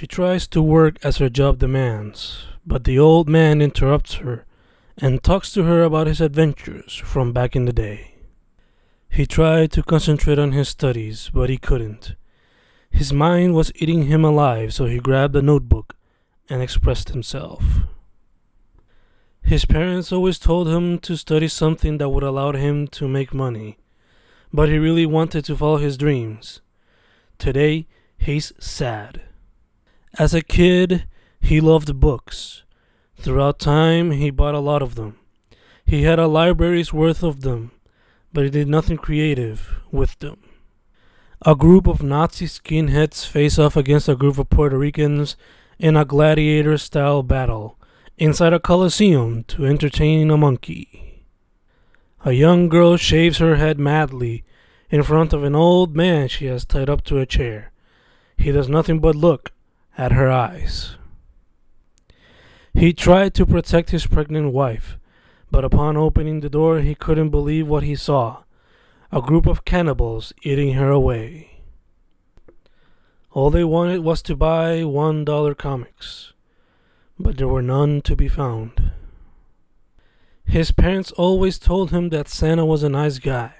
She tries to work as her job demands, but the old man interrupts her and talks to her about his adventures from back in the day. He tried to concentrate on his studies, but he couldn't. His mind was eating him alive, so he grabbed a notebook and expressed himself. His parents always told him to study something that would allow him to make money, but he really wanted to follow his dreams. Today, he's sad. As a kid, he loved books. Throughout time, he bought a lot of them. He had a library's worth of them, but he did nothing creative with them. A group of Nazi skinheads face off against a group of Puerto Ricans in a gladiator style battle inside a coliseum to entertain a monkey. A young girl shaves her head madly in front of an old man she has tied up to a chair. He does nothing but look at her eyes. He tried to protect his pregnant wife, but upon opening the door, he couldn't believe what he saw a group of cannibals eating her away. All they wanted was to buy one dollar comics but there were none to be found. His parents always told him that Santa was a nice guy,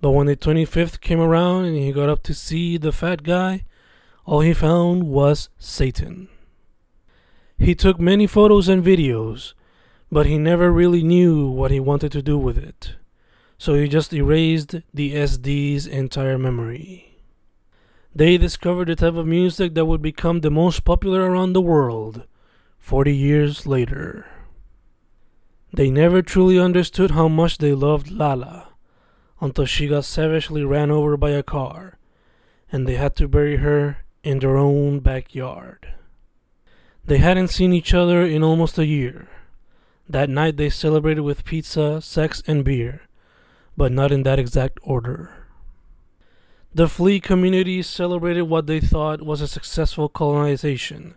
but when the 25th came around and he got up to see the fat guy, all he found was Satan. He took many photos and videos, but he never really knew what he wanted to do with it, so he just erased the SD's entire memory. They discovered the type of music that would become the most popular around the world 40 years later. They never truly understood how much they loved Lala until she got savagely ran over by a car and they had to bury her in their own backyard. They hadn't seen each other in almost a year. That night they celebrated with pizza, sex, and beer, but not in that exact order. The flea community celebrated what they thought was a successful colonization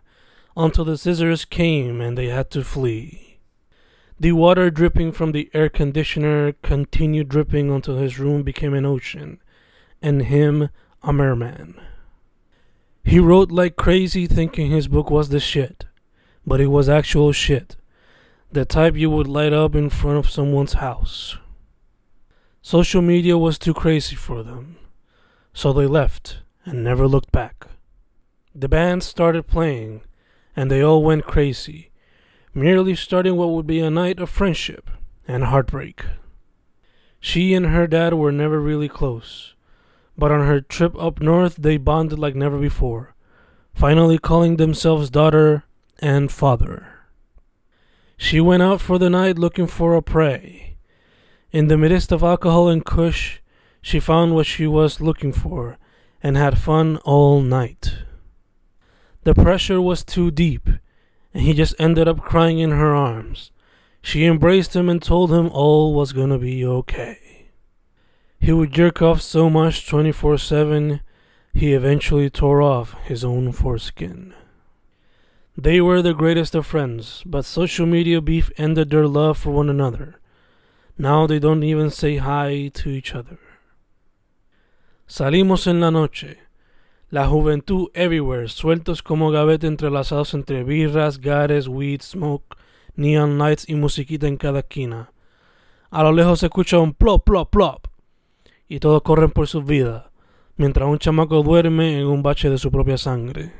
until the scissors came and they had to flee. The water dripping from the air conditioner continued dripping until his room became an ocean, and him a merman. He wrote like crazy thinking his book was the shit, but it was actual shit, the type you would light up in front of someone's house. Social media was too crazy for them, so they left and never looked back. The band started playing, and they all went crazy, merely starting what would be a night of friendship and heartbreak. She and her dad were never really close, but on her trip up north they bonded like never before, finally calling themselves daughter and father. She went out for the night looking for a prey. In the midst of alcohol and kush, she found what she was looking for and had fun all night. The pressure was too deep, and he just ended up crying in her arms. She embraced him and told him all was gonna be okay. He would jerk off so much 24 7, he eventually tore off his own foreskin. They were the greatest of friends, but social media beef ended their love for one another. Now they don't even say hi to each other. Salimos en la noche. La juventud everywhere, sueltos como gavete entrelazados entre birras, gares, weed, smoke, neon lights y musiquita en cada esquina. A lo lejos se escucha un plop, plop, plop. Y todos corren por sus vidas, mientras un chamaco duerme en un bache de su propia sangre.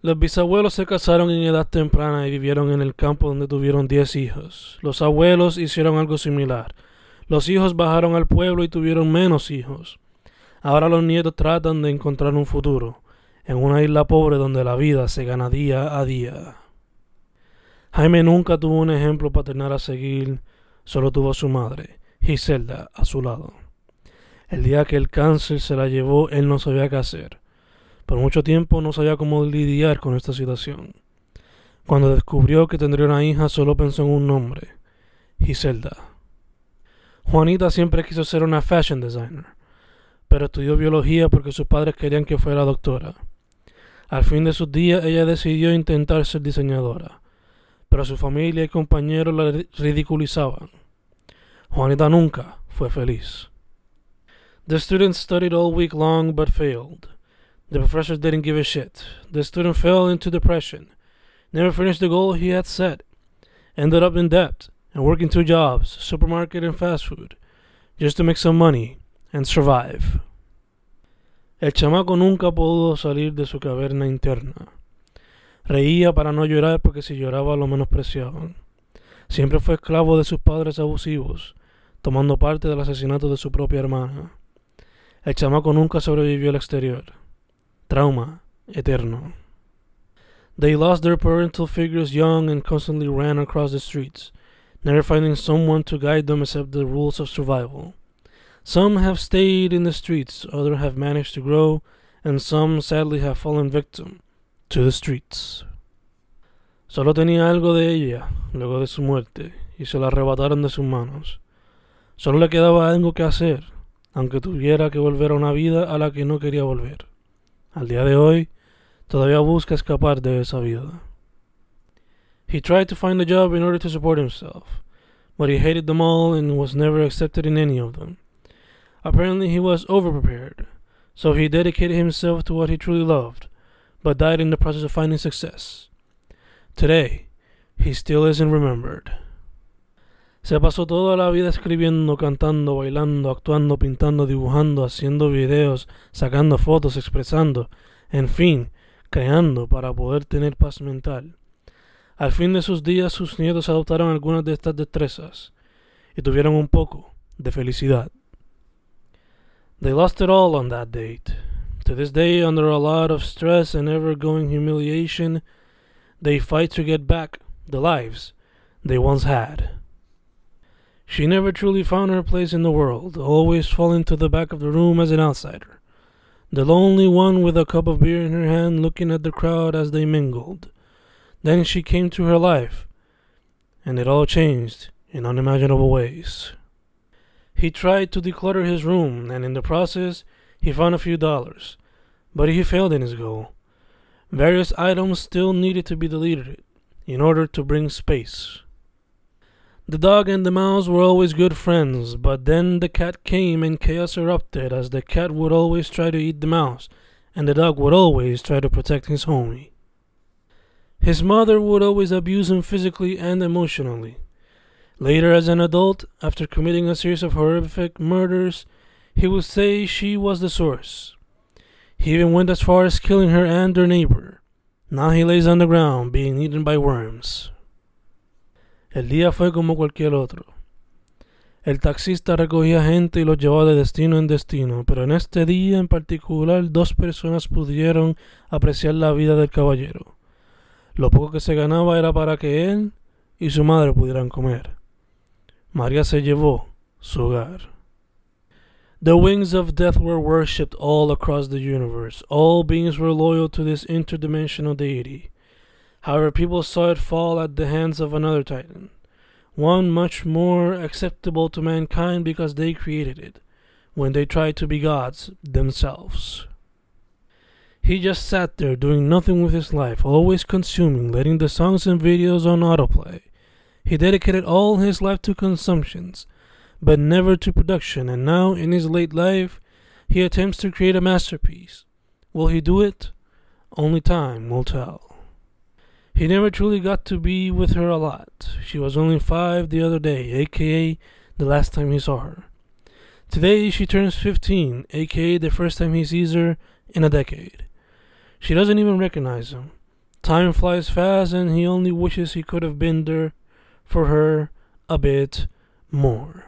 Los bisabuelos se casaron en edad temprana y vivieron en el campo donde tuvieron diez hijos. Los abuelos hicieron algo similar. Los hijos bajaron al pueblo y tuvieron menos hijos. Ahora los nietos tratan de encontrar un futuro en una isla pobre donde la vida se gana día a día. Jaime nunca tuvo un ejemplo paternal a seguir, solo tuvo a su madre, Giselda, a su lado. El día que el cáncer se la llevó, él no sabía qué hacer. Por mucho tiempo no sabía cómo lidiar con esta situación. Cuando descubrió que tendría una hija, solo pensó en un nombre, Giselda. Juanita siempre quiso ser una fashion designer, pero estudió biología porque sus padres querían que fuera doctora. Al fin de sus días ella decidió intentar ser diseñadora, pero su familia y compañeros la ridiculizaban. Juanita nunca fue feliz. The students studied all week long but failed. The professor didn't give a shit. The student fell into depression, never finished the goal he had set, ended up in debt, and working two jobs, supermarket and fast food, just to make some money and survive. El chamaco nunca pudo salir de su caverna interna. Reía para no llorar porque si lloraba lo menospreciaban. Siempre fue esclavo de sus padres abusivos, tomando parte del asesinato de su propia hermana. El chamaco nunca sobrevivió al exterior. Trauma eterno. They lost their parental figures young and constantly ran across the streets, never finding someone to guide them except the rules of survival. Some have stayed in the streets, others have managed to grow, and some sadly have fallen victim to the streets. Solo tenía algo de ella luego de su muerte y se la arrebataron de sus manos. Solo le quedaba algo que hacer, aunque tuviera que volver a una vida a la que no quería volver. Al día de hoy, todavía busca escapar de esa vida. He tried to find a job in order to support himself, but he hated them all and was never accepted in any of them. Apparently, he was overprepared, so he dedicated himself to what he truly loved, but died in the process of finding success. Today, he still isn't remembered. Se pasó toda la vida escribiendo, cantando, bailando, actuando, pintando, dibujando, haciendo videos, sacando fotos, expresando, en fin, creando para poder tener paz mental. Al fin de sus días sus nietos adoptaron algunas de estas destrezas y tuvieron un poco de felicidad. They lost it all on that date. To this day, under a lot of stress and ever going humiliation, they fight to get back the lives they once had. She never truly found her place in the world, always falling to the back of the room as an outsider, the lonely one with a cup of beer in her hand looking at the crowd as they mingled. Then she came to her life, and it all changed in unimaginable ways. He tried to declutter his room, and in the process, he found a few dollars, but he failed in his goal. Various items still needed to be deleted in order to bring space. The dog and the mouse were always good friends, but then the cat came and chaos erupted as the cat would always try to eat the mouse, and the dog would always try to protect his homie. His mother would always abuse him physically and emotionally. Later, as an adult, after committing a series of horrific murders, he would say she was the source. He even went as far as killing her and her neighbor. Now he lays on the ground, being eaten by worms. El día fue como cualquier otro. El taxista recogía gente y los llevaba de destino en destino, pero en este día en particular dos personas pudieron apreciar la vida del caballero. Lo poco que se ganaba era para que él y su madre pudieran comer. María se llevó su hogar. The wings of death were worshipped all across the universe. All beings were loyal to this interdimensional deity. However, people saw it fall at the hands of another titan, one much more acceptable to mankind because they created it, when they tried to be gods themselves. He just sat there doing nothing with his life, always consuming, letting the songs and videos on autoplay. He dedicated all his life to consumptions, but never to production, and now, in his late life, he attempts to create a masterpiece. Will he do it? Only time will tell. He never truly got to be with her a lot. She was only five the other day, aka the last time he saw her. Today she turns 15, aka the first time he sees her in a decade. She doesn't even recognize him. Time flies fast, and he only wishes he could have been there for her a bit more.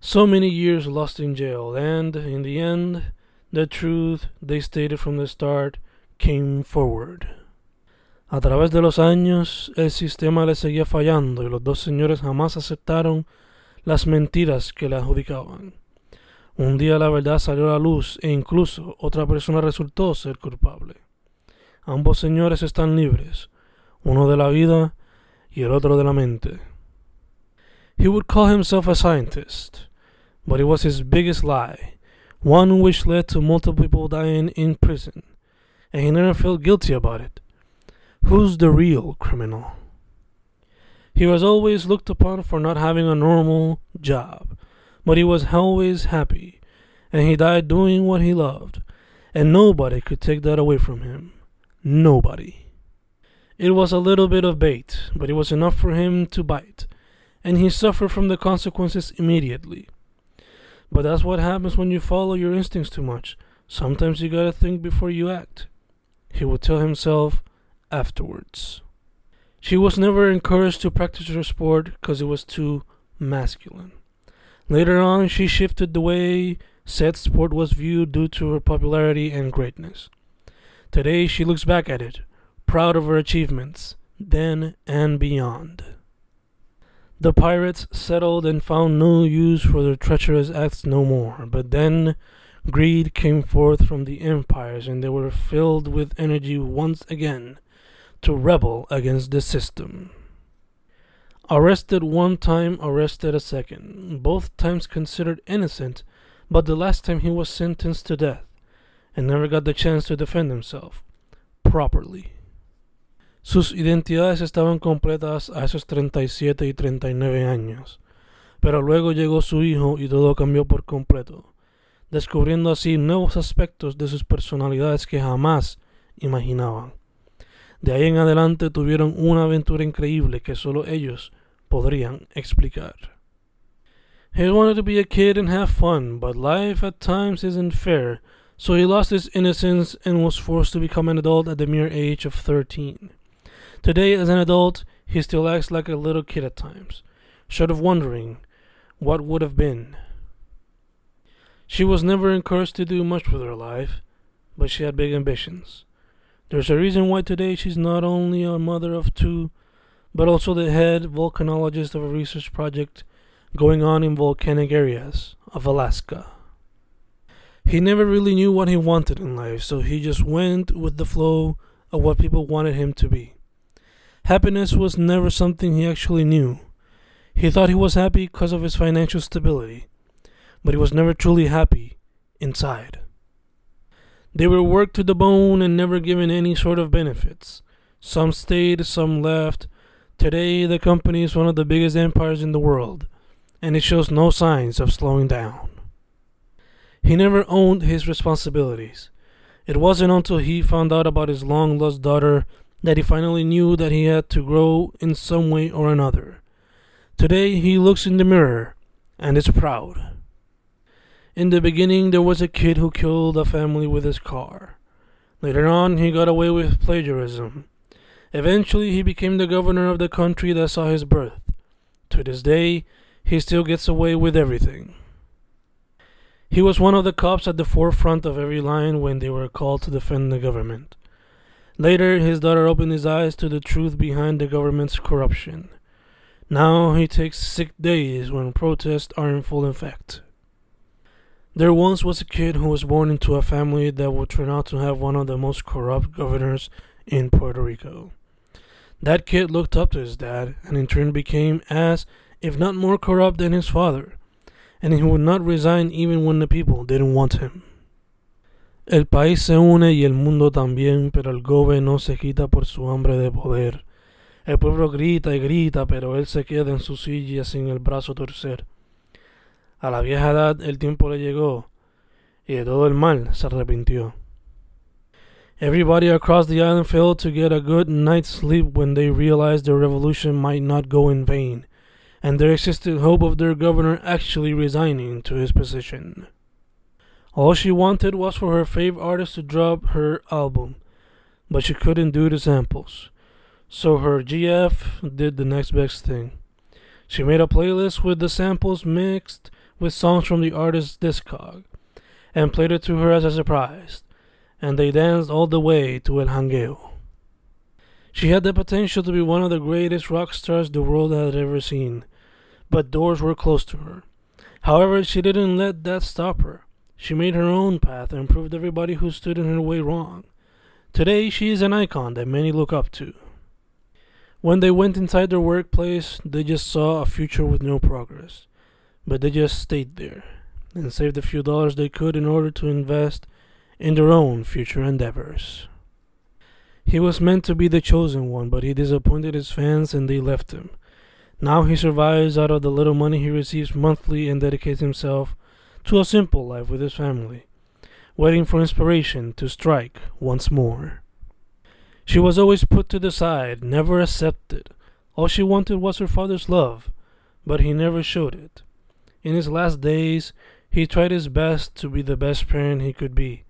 So many years lost in jail, and in the end, the truth they stated from the start came forward. A través de los años, el sistema le seguía fallando y los dos señores jamás aceptaron las mentiras que le adjudicaban. Un día la verdad salió a la luz e incluso otra persona resultó ser culpable. Ambos señores están libres, uno de la vida y el otro de la mente. He would call himself a scientist, but it was his biggest lie, one which led to multiple people dying in prison, and he never felt guilty about it. Who's the real criminal? He was always looked upon for not having a normal job, but he was always happy, and he died doing what he loved, and nobody could take that away from him. Nobody. It was a little bit of bait, but it was enough for him to bite, and he suffered from the consequences immediately. But that's what happens when you follow your instincts too much. Sometimes you gotta think before you act. He would tell himself afterwards. She was never encouraged to practice her sport because it was too masculine. Later on, she shifted the way said sport was viewed due to her popularity and greatness. Today, she looks back at it, proud of her achievements, then and beyond. The pirates settled and found no use for their treacherous acts no more, but then greed came forth from the empires, and they were filled with energy once again to rebel against the system. Arrested one time, arrested a second, both times considered innocent, but the last time he was sentenced to death and never got the chance to defend himself properly. Sus identidades estaban completas a esos 37 y 39 años, pero luego llegó su hijo y todo cambió por completo, descubriendo así nuevos aspectos de sus personalidades que jamás imaginaban. De ahí en adelante tuvieron una aventura increíble que solo ellos podrían explicar. He wanted to be a kid and have fun, but life at times isn't fair, so he lost his innocence and was forced to become an adult at the mere age of 13. Today, as an adult, he still acts like a little kid at times, short of wondering what would have been. She was never encouraged to do much with her life, but she had big ambitions. There's a reason why today she's not only a mother of two, but also the head volcanologist of a research project going on in volcanic areas of Alaska. He never really knew what he wanted in life, so he just went with the flow of what people wanted him to be. Happiness was never something he actually knew. He thought he was happy because of his financial stability, but he was never truly happy inside. They were worked to the bone and never given any sort of benefits. Some stayed, some left. Today, the company is one of the biggest empires in the world, and it shows no signs of slowing down. He never owned his responsibilities. It wasn't until he found out about his long lost daughter that he finally knew that he had to grow in some way or another. Today he looks in the mirror and is proud. In the beginning, there was a kid who killed a family with his car. Later on, he got away with plagiarism. Eventually, he became the governor of the country that saw his birth. To this day, he still gets away with everything. He was one of the cops at the forefront of every line when they were called to defend the government. Later, his daughter opened his eyes to the truth behind the government's corruption. Now he takes sick days when protests are in full effect. There once was a kid who was born into a family that would turn out to have one of the most corrupt governors in Puerto Rico. That kid looked up to his dad and in turn became as, if not more corrupt than his father, and he would not resign even when the people didn't want him. El país se une y el mundo también, pero el gobe no se quita por su hambre de poder. El pueblo grita y grita, pero él se queda en su silla sin el brazo torcer. A la vieja edad el tiempo le llegó, y de todo el mal se arrepintió. Everybody across the island failed to get a good night's sleep when they realized their revolution might not go in vain, and there existed hope of their governor actually resigning to his position. All she wanted was for her favorite artist to drop her album, but she couldn't do the samples. So her GF did the next best thing. She made a playlist with the samples mixed with songs from the artist's discog and played it to her as a surprise, and they danced all the way to El Jangueo. She had the potential to be one of the greatest rock stars the world had ever seen, but doors were closed to her. However, she didn't let that stop her. She made her own path and proved everybody who stood in her way wrong. Today, she is an icon that many look up to. When they went inside their workplace, they just saw a future with no progress. But they just stayed there and saved the few dollars they could in order to invest in their own future endeavors. He was meant to be the chosen one, but he disappointed his fans and they left him. Now he survives out of the little money he receives monthly and dedicates himself to a simple life with his family. waiting for inspiration to strike once more. She was always put to the side, never accepted. All she wanted was her father's love, but he never showed it. In his last days, he tried his best to be the best parent he could be,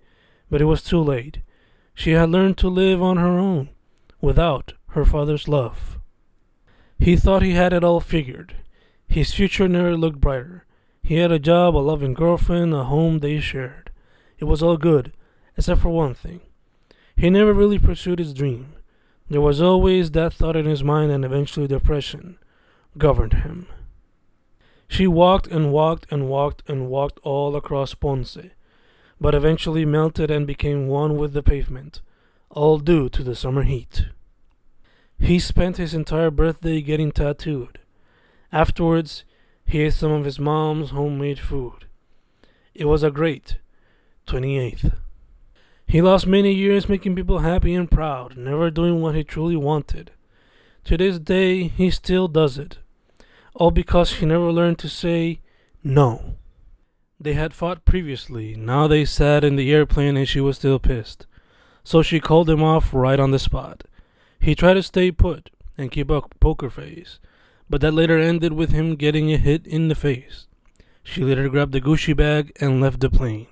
but it was too late. She had learned to live on her own, without her father's love. He thought he had it all figured. His future never looked brighter. He had a job, a loving girlfriend, a home they shared. It was all good, except for one thing. He never really pursued his dream. There was always that thought in his mind, and eventually depression governed him. She walked and walked and walked and walked all across Ponce, but eventually melted and became one with the pavement, all due to the summer heat. He spent his entire birthday getting tattooed. Afterwards, he ate some of his mom's homemade food. It was a great 28th. He lost many years making people happy and proud, never doing what he truly wanted. To this day, he still does it. All because he never learned to say no. They had fought previously, now they sat in the airplane and she was still pissed. So she called him off right on the spot. He tried to stay put and keep a poker face, but that later ended with him getting a hit in the face. She later grabbed the Gucci bag and left the plane.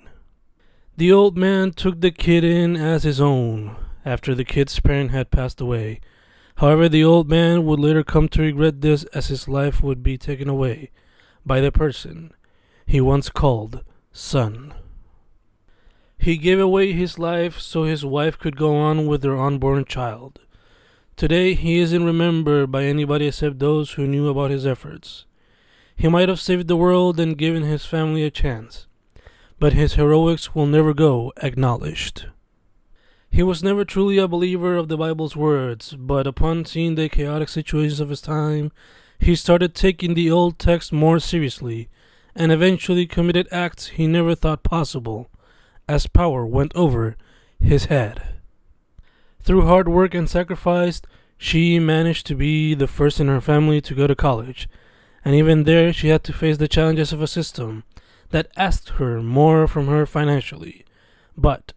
The old man took the kid in as his own after the kid's parent had passed away. However, the old man would later come to regret this as his life would be taken away by the person he once called son. He gave away his life so his wife could go on with their unborn child. Today, he isn't remembered by anybody except those who knew about his efforts. He might have saved the world and given his family a chance but his heroics will never go acknowledged. He was never truly a believer of the Bible's words, but upon seeing the chaotic situations of his time, he started taking the old text more seriously and eventually committed acts he never thought possible as power went over his head. Through hard work and sacrifice, she managed to be the first in her family to go to college, and even there she had to face the challenges of a system that asked her more from her financially. But,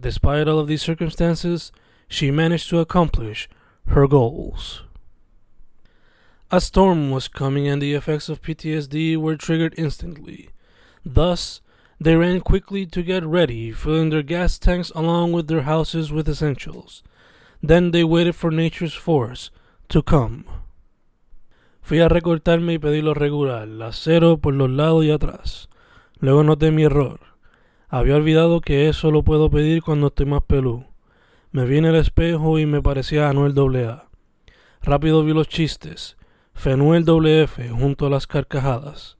despite all of these circumstances, she managed to accomplish her goals. A storm was coming and the effects of PTSD were triggered instantly. Thus, they ran quickly to get ready, filling their gas tanks along with their houses with essentials. Then they waited for nature's force to come. Fui a recortarme y pedí lo regular, acero por los lados y atrás. Luego noté mi error. Había olvidado que eso lo puedo pedir cuando estoy más pelú. Me vi en el espejo y me parecía Anuel AA. Rápido vi los chistes. Fenuel WF junto a las carcajadas.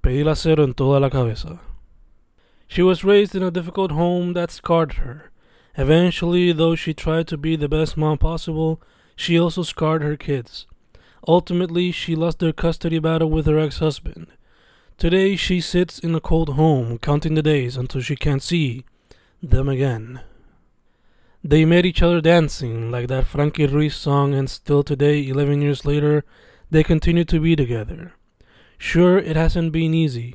Pedí el acero en toda la cabeza. She was raised in a difficult home that scarred her. Eventually, though she tried to be the best mom possible, she also scarred her kids. Ultimately, she lost their custody battle with her ex husband. Today she sits in a cold home, counting the days until she can't see them again. They met each other dancing, like that Frankie Ruiz song, and still today, 11 years later, they continue to be together. Sure, it hasn't been easy,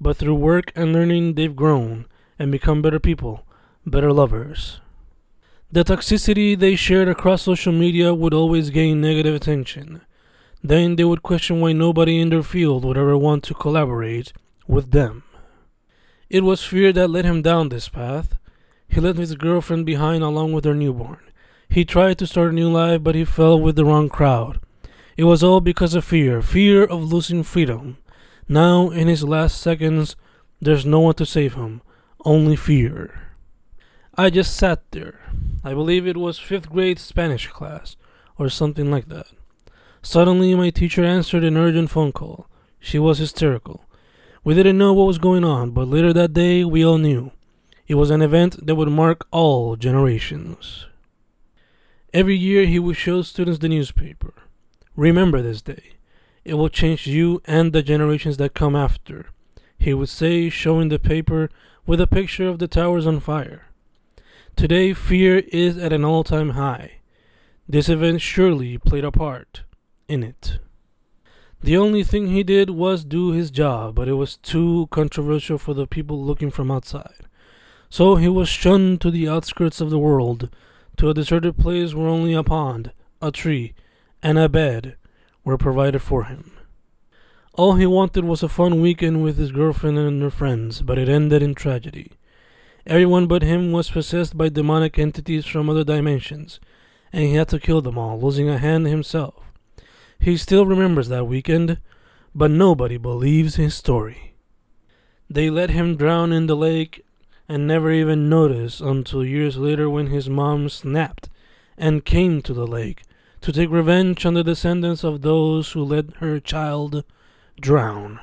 but through work and learning, they've grown and become better people, better lovers. The toxicity they shared across social media would always gain negative attention. Then they would question why nobody in their field would ever want to collaborate with them. It was fear that led him down this path. He left his girlfriend behind along with her newborn. He tried to start a new life, but he fell with the wrong crowd. It was all because of fear fear of losing freedom. Now, in his last seconds, there's no one to save him, only fear. I just sat there. I believe it was fifth grade Spanish class, or something like that. Suddenly, my teacher answered an urgent phone call. She was hysterical. We didn't know what was going on, but later that day, we all knew. It was an event that would mark all generations. Every year, he would show students the newspaper. Remember this day. It will change you and the generations that come after. He would say, showing the paper with a picture of the towers on fire. Today, fear is at an all time high. This event surely played a part in it. The only thing he did was do his job, but it was too controversial for the people looking from outside. So he was shunned to the outskirts of the world, to a deserted place where only a pond, a tree, and a bed were provided for him. All he wanted was a fun weekend with his girlfriend and her friends, but it ended in tragedy. Everyone but him was possessed by demonic entities from other dimensions, and he had to kill them all, losing a hand himself. He still remembers that weekend, but nobody believes his story. They let him drown in the lake and never even noticed until years later when his mom snapped and came to the lake to take revenge on the descendants of those who let her child drown.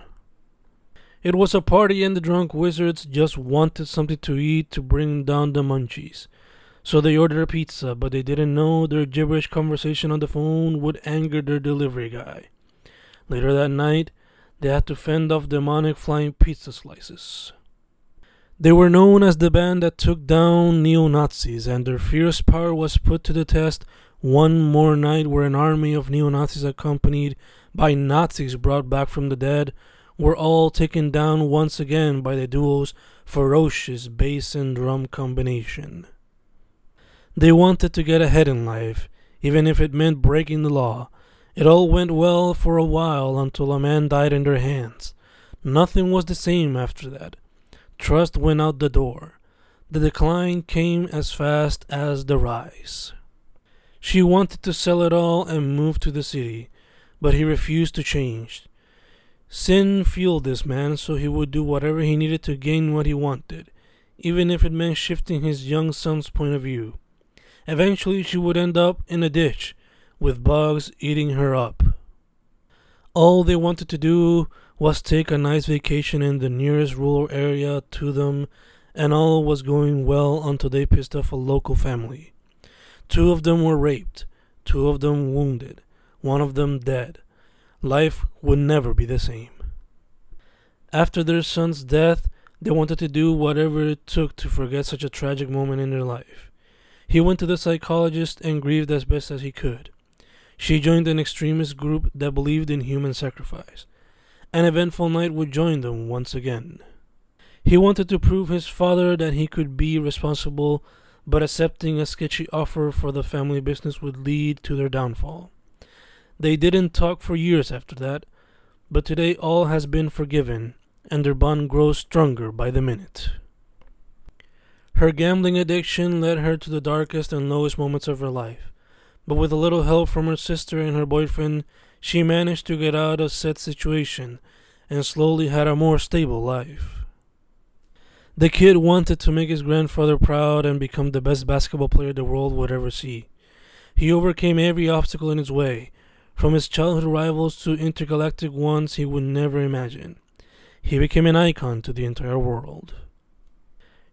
It was a party, and the drunk wizards just wanted something to eat to bring down the munchies. So they ordered a pizza, but they didn't know their gibberish conversation on the phone would anger their delivery guy. Later that night, they had to fend off demonic flying pizza slices. They were known as the band that took down neo Nazis, and their fierce power was put to the test one more night where an army of neo Nazis, accompanied by Nazis brought back from the dead, were all taken down once again by the duo's ferocious bass and drum combination. They wanted to get ahead in life, even if it meant breaking the law. It all went well for a while until a man died in their hands. Nothing was the same after that. Trust went out the door. The decline came as fast as the rise. She wanted to sell it all and move to the city, but he refused to change. Sin fueled this man, so he would do whatever he needed to gain what he wanted, even if it meant shifting his young son's point of view. Eventually, she would end up in a ditch, with bugs eating her up. All they wanted to do was take a nice vacation in the nearest rural area to them, and all was going well until they pissed off a local family. Two of them were raped, two of them wounded, one of them dead. Life would never be the same. After their son's death, they wanted to do whatever it took to forget such a tragic moment in their life. He went to the psychologist and grieved as best as he could. She joined an extremist group that believed in human sacrifice. An eventful night would join them once again. He wanted to prove his father that he could be responsible, but accepting a sketchy offer for the family business would lead to their downfall. They didn't talk for years after that, but today all has been forgiven, and their bond grows stronger by the minute. Her gambling addiction led her to the darkest and lowest moments of her life, but with a little help from her sister and her boyfriend, she managed to get out of said situation and slowly had a more stable life. The kid wanted to make his grandfather proud and become the best basketball player the world would ever see. He overcame every obstacle in his way, from his childhood rivals to intergalactic ones he would never imagine. He became an icon to the entire world.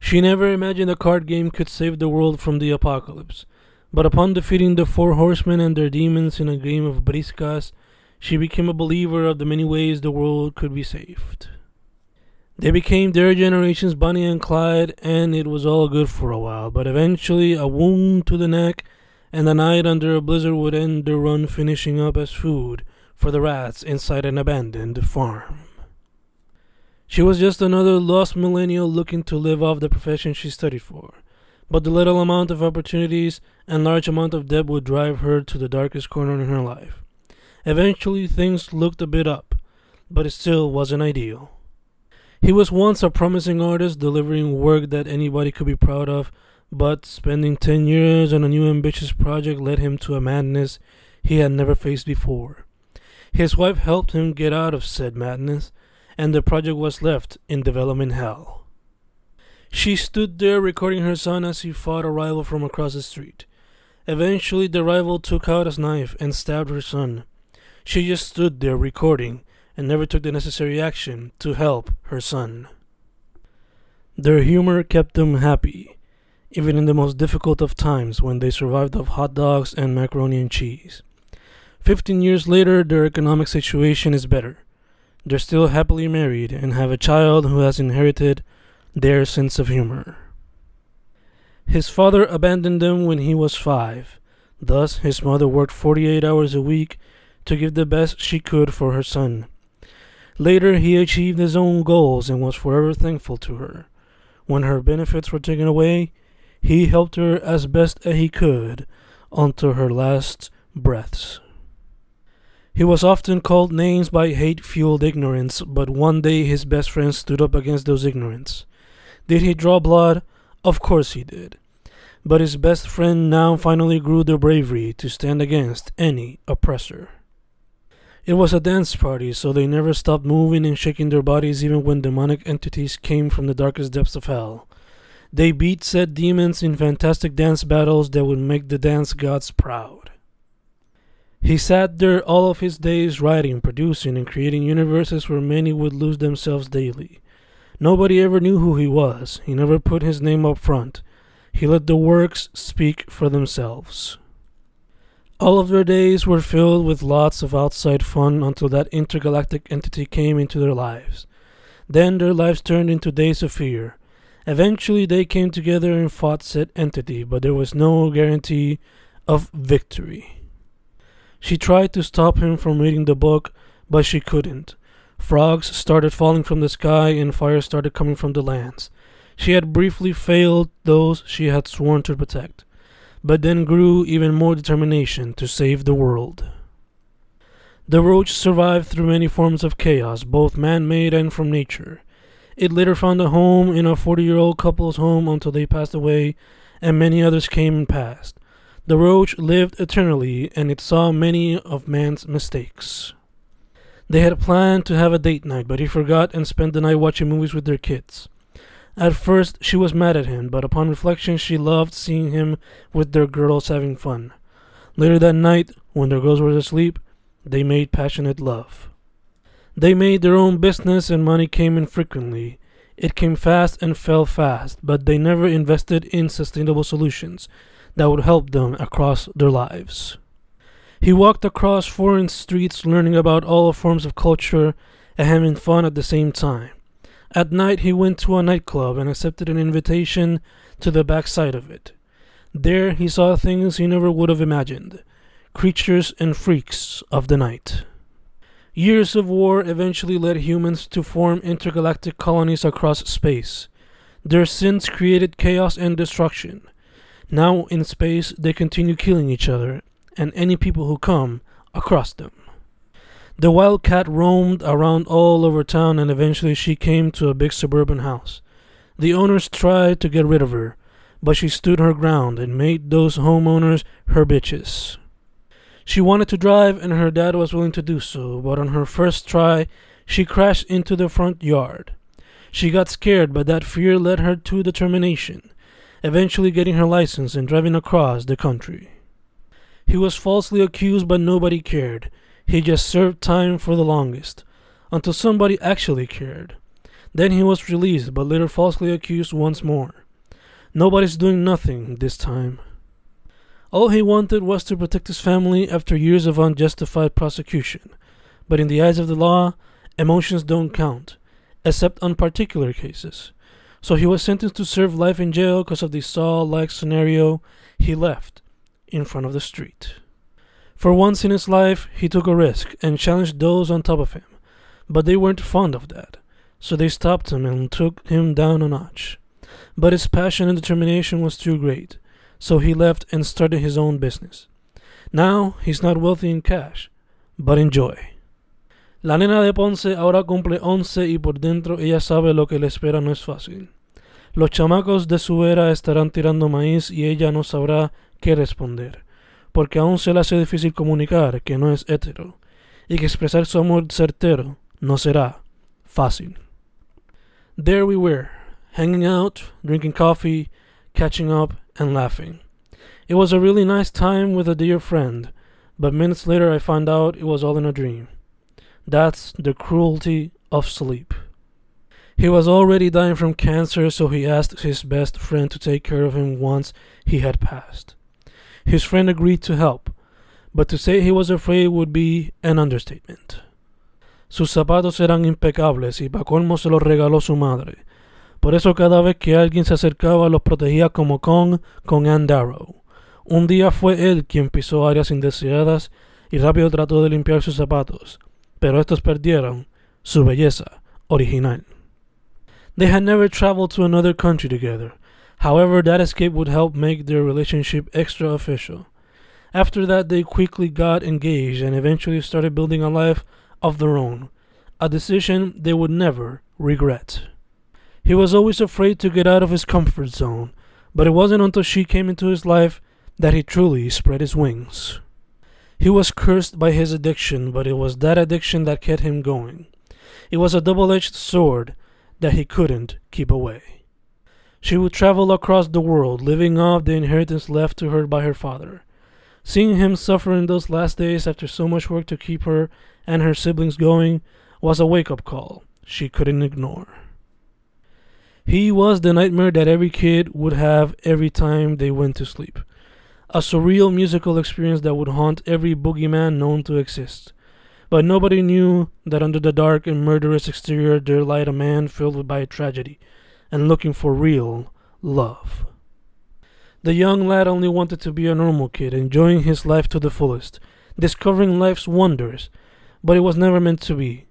She never imagined a card game could save the world from the apocalypse, but upon defeating the four horsemen and their demons in a game of briscas, she became a believer of the many ways the world could be saved. They became their generation's Bonnie and Clyde, and it was all good for a while, but eventually a wound to the neck and the night under a blizzard would end their run finishing up as food for the rats inside an abandoned farm. She was just another lost millennial looking to live off the profession she studied for, but the little amount of opportunities and large amount of debt would drive her to the darkest corner in her life. Eventually, things looked a bit up, but it still wasn't ideal. He was once a promising artist delivering work that anybody could be proud of but spending 10 years on a new ambitious project led him to a madness he had never faced before. His wife helped him get out of said madness, and the project was left in development hell. She stood there recording her son as he fought a rival from across the street. Eventually, the rival took out his knife and stabbed her son. She just stood there recording and never took the necessary action to help her son. Their humor kept them happy even in the most difficult of times when they survived off hot dogs and macaroni and cheese. Fifteen years later, their economic situation is better. They're still happily married and have a child who has inherited their sense of humor. His father abandoned them when he was five. Thus, his mother worked 48 hours a week to give the best she could for her son. Later, he achieved his own goals and was forever thankful to her. When her benefits were taken away, he helped her as best as he could until her last breaths. He was often called names by hate fueled ignorance, but one day his best friend stood up against those ignorance. Did he draw blood? Of course he did. But his best friend now finally grew the bravery to stand against any oppressor. It was a dance party, so they never stopped moving and shaking their bodies even when demonic entities came from the darkest depths of hell. They beat said demons in fantastic dance battles that would make the dance gods proud. He sat there all of his days writing, producing, and creating universes where many would lose themselves daily. Nobody ever knew who he was. He never put his name up front. He let the works speak for themselves. All of their days were filled with lots of outside fun until that intergalactic entity came into their lives. Then their lives turned into days of fear. Eventually, they came together and fought said entity, but there was no guarantee of victory. She tried to stop him from reading the book, but she couldn't. Frogs started falling from the sky and fire started coming from the lands. She had briefly failed those she had sworn to protect, but then grew even more determination to save the world. The roach survived through many forms of chaos, both man made and from nature. It later found a home in a 40 year old couple's home until they passed away, and many others came and passed. The roach lived eternally, and it saw many of man's mistakes. They had planned to have a date night, but he forgot and spent the night watching movies with their kids. At first, she was mad at him, but upon reflection, she loved seeing him with their girls having fun. Later that night, when their girls were asleep, they made passionate love. They made their own business and money came in frequently. It came fast and fell fast, but they never invested in sustainable solutions that would help them across their lives. He walked across foreign streets learning about all forms of culture and having fun at the same time. At night, he went to a nightclub and accepted an invitation to the backside of it. There, he saw things he never would have imagined creatures and freaks of the night. Years of war eventually led humans to form intergalactic colonies across space. Their sins created chaos and destruction. Now, in space, they continue killing each other and any people who come across them. The wildcat roamed around all over town and eventually she came to a big suburban house. The owners tried to get rid of her, but she stood her ground and made those homeowners her bitches. She wanted to drive, and her dad was willing to do so, but on her first try, she crashed into the front yard. She got scared, but that fear led her to determination, eventually getting her license and driving across the country. He was falsely accused, but nobody cared. He just served time for the longest, until somebody actually cared. Then he was released, but later falsely accused once more. Nobody's doing nothing this time. All he wanted was to protect his family after years of unjustified prosecution. But in the eyes of the law, emotions don't count, except on particular cases. So he was sentenced to serve life in jail because of the Saw like scenario. He left in front of the street. For once in his life, he took a risk and challenged those on top of him, but they weren't fond of that, so they stopped him and took him down a notch. But his passion and determination was too great so he left and started his own business. Now he's not wealthy in cash, but in joy. La nena de Ponce ahora cumple 11 y por dentro ella sabe lo que le espera no es fácil. Los chamacos de su era estarán tirando maíz y ella no sabrá qué responder, porque aún se le hace difícil comunicar que no es hetero y que expresar su amor certero no será fácil. There we were, hanging out, drinking coffee, catching up, and laughing. It was a really nice time with a dear friend, but minutes later I found out it was all in a dream. That's the cruelty of sleep. He was already dying from cancer, so he asked his best friend to take care of him once he had passed. His friend agreed to help, but to say he was afraid would be an understatement. Sus zapatos eran impecables y pa' colmo se los regaló su madre, Por eso cada vez que alguien se acercaba los protegía como Kong con Ann. Un día fue él quien pisó áreas indeseadas y rápido trató de limpiar sus zapatos, pero estos perdieron su belleza original. They had never traveled to another country together. However, that escape would help make their relationship extra official. After that, they quickly got engaged and eventually started building a life of their own, a decision they would never regret. He was always afraid to get out of his comfort zone, but it wasn't until she came into his life that he truly spread his wings. He was cursed by his addiction, but it was that addiction that kept him going. It was a double edged sword that he couldn't keep away. She would travel across the world, living off the inheritance left to her by her father. Seeing him suffer in those last days after so much work to keep her and her siblings going was a wake up call she couldn't ignore. He was the nightmare that every kid would have every time they went to sleep. A surreal musical experience that would haunt every boogeyman known to exist. But nobody knew that under the dark and murderous exterior there lay a man filled by tragedy and looking for real love. The young lad only wanted to be a normal kid, enjoying his life to the fullest, discovering life's wonders, but it was never meant to be.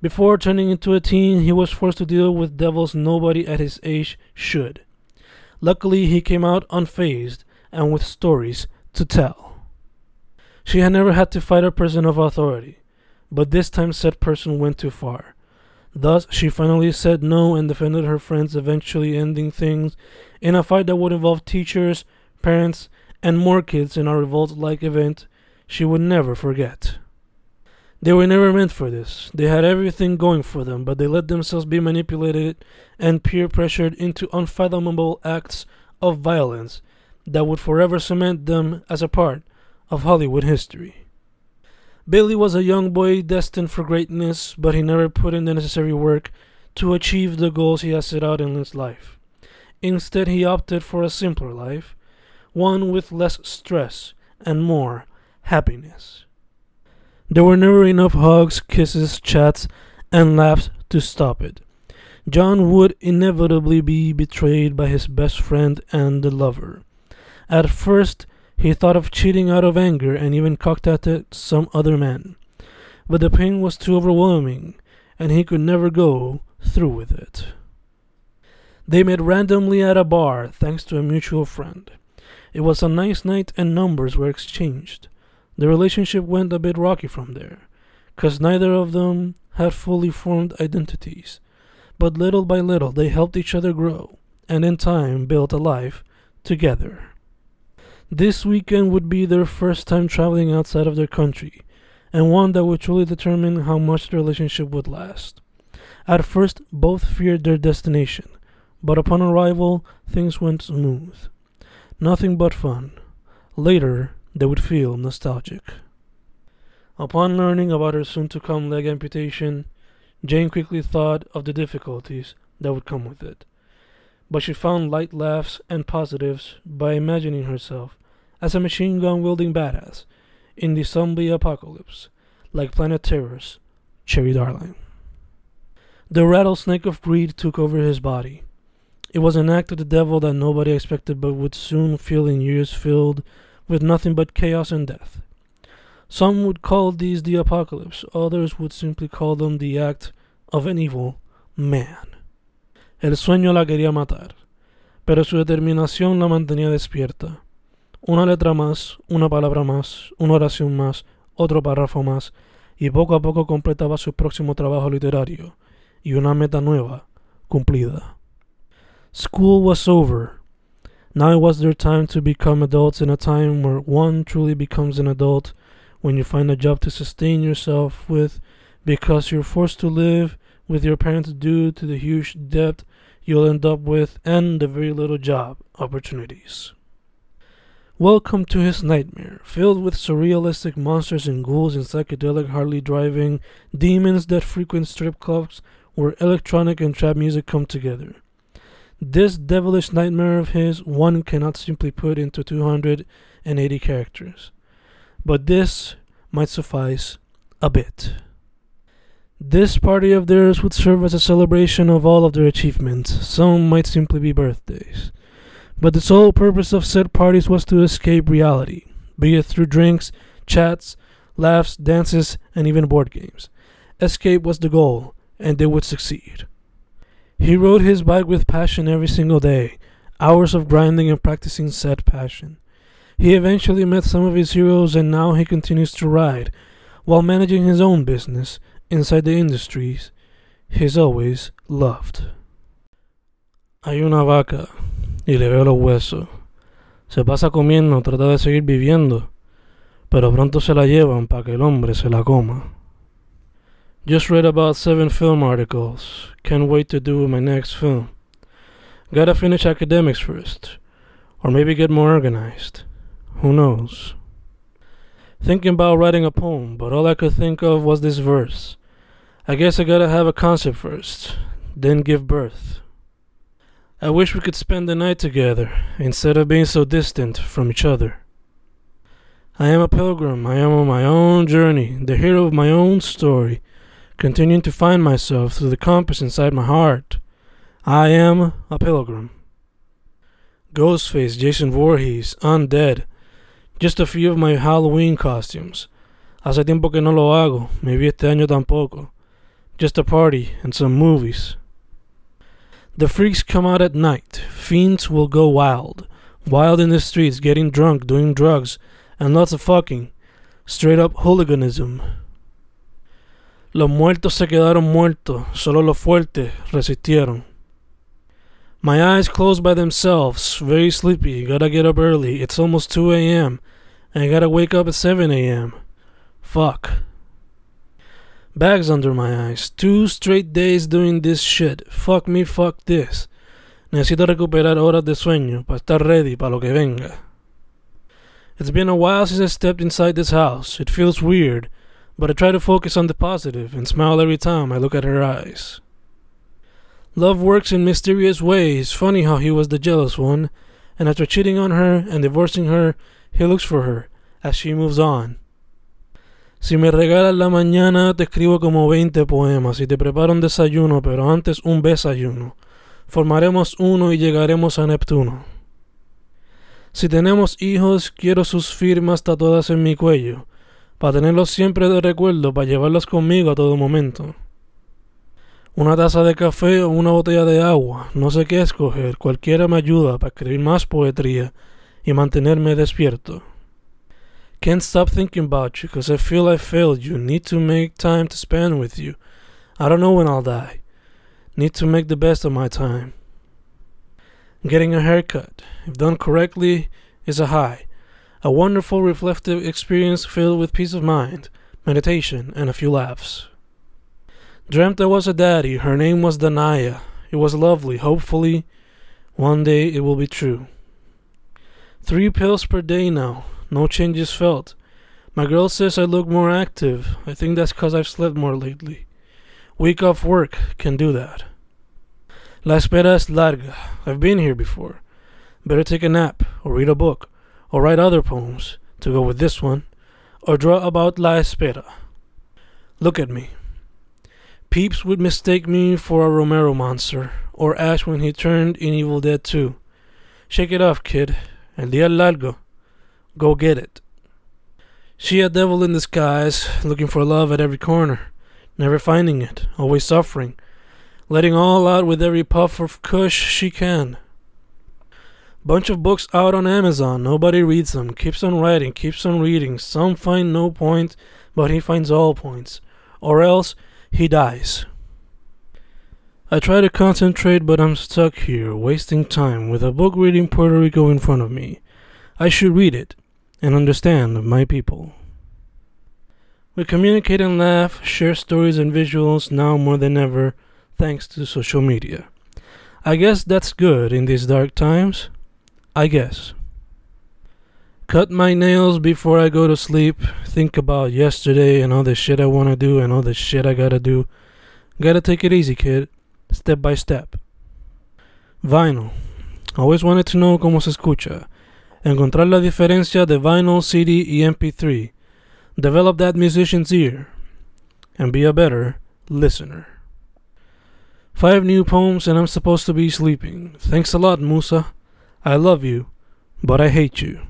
Before turning into a teen, he was forced to deal with devils nobody at his age should. Luckily, he came out unfazed and with stories to tell. She had never had to fight a person of authority, but this time said person went too far. Thus, she finally said no and defended her friends, eventually ending things in a fight that would involve teachers, parents, and more kids in a revolt like event she would never forget. They were never meant for this. They had everything going for them, but they let themselves be manipulated and peer pressured into unfathomable acts of violence that would forever cement them as a part of Hollywood history. Billy was a young boy destined for greatness, but he never put in the necessary work to achieve the goals he had set out in his life. Instead, he opted for a simpler life, one with less stress and more happiness. There were never enough hugs, kisses, chats, and laughs to stop it. John would inevitably be betrayed by his best friend and the lover. At first, he thought of cheating out of anger and even contacted some other man. But the pain was too overwhelming, and he could never go through with it. They met randomly at a bar thanks to a mutual friend. It was a nice night and numbers were exchanged. The relationship went a bit rocky from there, cause neither of them had fully formed identities. But little by little they helped each other grow, and in time built a life together. This weekend would be their first time traveling outside of their country, and one that would truly determine how much the relationship would last. At first, both feared their destination, but upon arrival, things went smooth. Nothing but fun. Later, they would feel nostalgic. Upon learning about her soon to come leg amputation, Jane quickly thought of the difficulties that would come with it. But she found light laughs and positives by imagining herself as a machine gun wielding badass in the zombie apocalypse, like Planet Terror's Cherry Darling. The rattlesnake of greed took over his body. It was an act of the devil that nobody expected but would soon fill in years filled with nothing but chaos and death. Some would call these the apocalypse, others would simply call them the act of an evil man. El sueño la quería matar, pero su determinación la mantenía despierta. Una letra más, una palabra más, una oración más, otro párrafo más, y poco a poco completaba su próximo trabajo literario y una meta nueva cumplida. School was over, Now it was their time to become adults in a time where one truly becomes an adult when you find a job to sustain yourself with because you're forced to live with your parents due to the huge debt you'll end up with and the very little job opportunities. Welcome to his nightmare, filled with surrealistic monsters and ghouls and psychedelic Harley driving demons that frequent strip clubs where electronic and trap music come together. This devilish nightmare of his one cannot simply put into 280 characters, but this might suffice a bit. This party of theirs would serve as a celebration of all of their achievements. Some might simply be birthdays. But the sole purpose of said parties was to escape reality, be it through drinks, chats, laughs, dances, and even board games. Escape was the goal, and they would succeed. He rode his bike with passion every single day, hours of grinding and practicing said passion. He eventually met some of his heroes and now he continues to ride while managing his own business inside the industries he's always loved. Hay vaca y le veo los huesos. Se pasa comiendo, trata de seguir viviendo, pero pronto se la llevan para que el hombre se la coma. Just read about seven film articles. Can't wait to do my next film. Gotta finish academics first, or maybe get more organized. Who knows? Thinking about writing a poem, but all I could think of was this verse. I guess I gotta have a concept first, then give birth. I wish we could spend the night together instead of being so distant from each other. I am a pilgrim, I am on my own journey, the hero of my own story, continuing to find myself through the compass inside my heart. I am a pilgrim. Ghostface, Jason Voorhees, Undead, just a few of my Halloween costumes. Hace tiempo que no lo hago, maybe este año tampoco. Just a party and some movies. The freaks come out at night. Fiends will go wild. Wild in the streets, getting drunk, doing drugs, and lots of fucking. Straight up hooliganism. Los muertos se quedaron muertos, solo los fuertes resistieron. My eyes close by themselves, very sleepy, gotta get up early, it's almost 2 a.m., and I gotta wake up at 7 a.m. Fuck. Bags under my eyes, two straight days doing this shit. Fuck me, fuck this. Necesito recuperar horas de sueño para estar ready para lo que venga. It's been a while since I stepped inside this house. It feels weird, but I try to focus on the positive and smile every time I look at her eyes. Love works in mysterious ways. Funny how he was the jealous one, and after cheating on her and divorcing her, he looks for her as she moves on. Si me regalas la mañana, te escribo como 20 poemas y te preparo un desayuno, pero antes un besayuno. Formaremos uno y llegaremos a Neptuno. Si tenemos hijos, quiero sus firmas tatuadas en mi cuello, para tenerlos siempre de recuerdo, para llevarlos conmigo a todo momento. Una taza de café o una botella de agua, no sé qué escoger, cualquiera me ayuda para escribir más poetría y mantenerme despierto. Can't stop thinking about you because I feel I failed you. Need to make time to spend with you. I don't know when I'll die. Need to make the best of my time. Getting a haircut, if done correctly, is a high. A wonderful reflective experience filled with peace of mind, meditation, and a few laughs. Dreamt I was a daddy. Her name was Danaya. It was lovely. Hopefully, one day it will be true. Three pills per day now. No changes felt. My girl says I look more active. I think that's because I've slept more lately. Week off work can do that. La espera es larga. I've been here before. Better take a nap, or read a book, or write other poems to go with this one, or draw about La espera. Look at me. Peeps would mistake me for a Romero monster, or Ash when he turned in Evil Dead 2. Shake it off, kid. El día largo. Go get it. She a devil in disguise, looking for love at every corner, never finding it, always suffering, letting all out with every puff of kush she can. Bunch of books out on Amazon, nobody reads them, keeps on writing, keeps on reading. Some find no point, but he finds all points, or else he dies. I try to concentrate, but I'm stuck here, wasting time with a book reading Puerto Rico in front of me. I should read it and understand my people. We communicate and laugh, share stories and visuals now more than ever thanks to social media. I guess that's good in these dark times. I guess. Cut my nails before I go to sleep. Think about yesterday and all the shit I want to do and all the shit I gotta do. Gotta take it easy, kid. Step by step. Vinyl. Always wanted to know cómo se escucha. Encontrar la diferencia de vinyl, CD y MP3. Develop that musician's ear. And be a better listener. Five new poems and I'm supposed to be sleeping. Thanks a lot, Musa. I love you, but I hate you.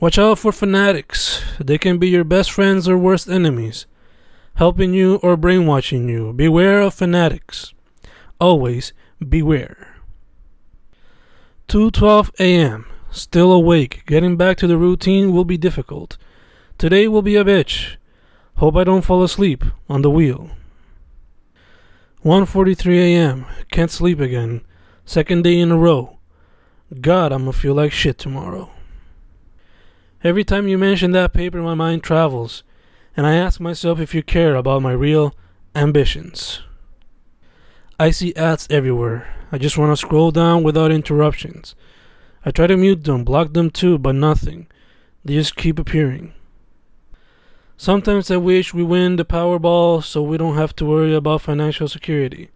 Watch out for fanatics. They can be your best friends or worst enemies, helping you or brainwashing you. Beware of fanatics. always beware. 2:12 a.m. Still awake. Getting back to the routine will be difficult. Today will be a bitch. Hope I don't fall asleep on the wheel. 1:43 a.m. Can't sleep again. Second day in a row. God, I'm gonna feel like shit tomorrow. Every time you mention that paper, my mind travels, and I ask myself if you care about my real ambitions. I see ads everywhere. I just want to scroll down without interruptions. I try to mute them, block them too, but nothing. They just keep appearing. Sometimes I wish we win the Powerball so we don't have to worry about financial security.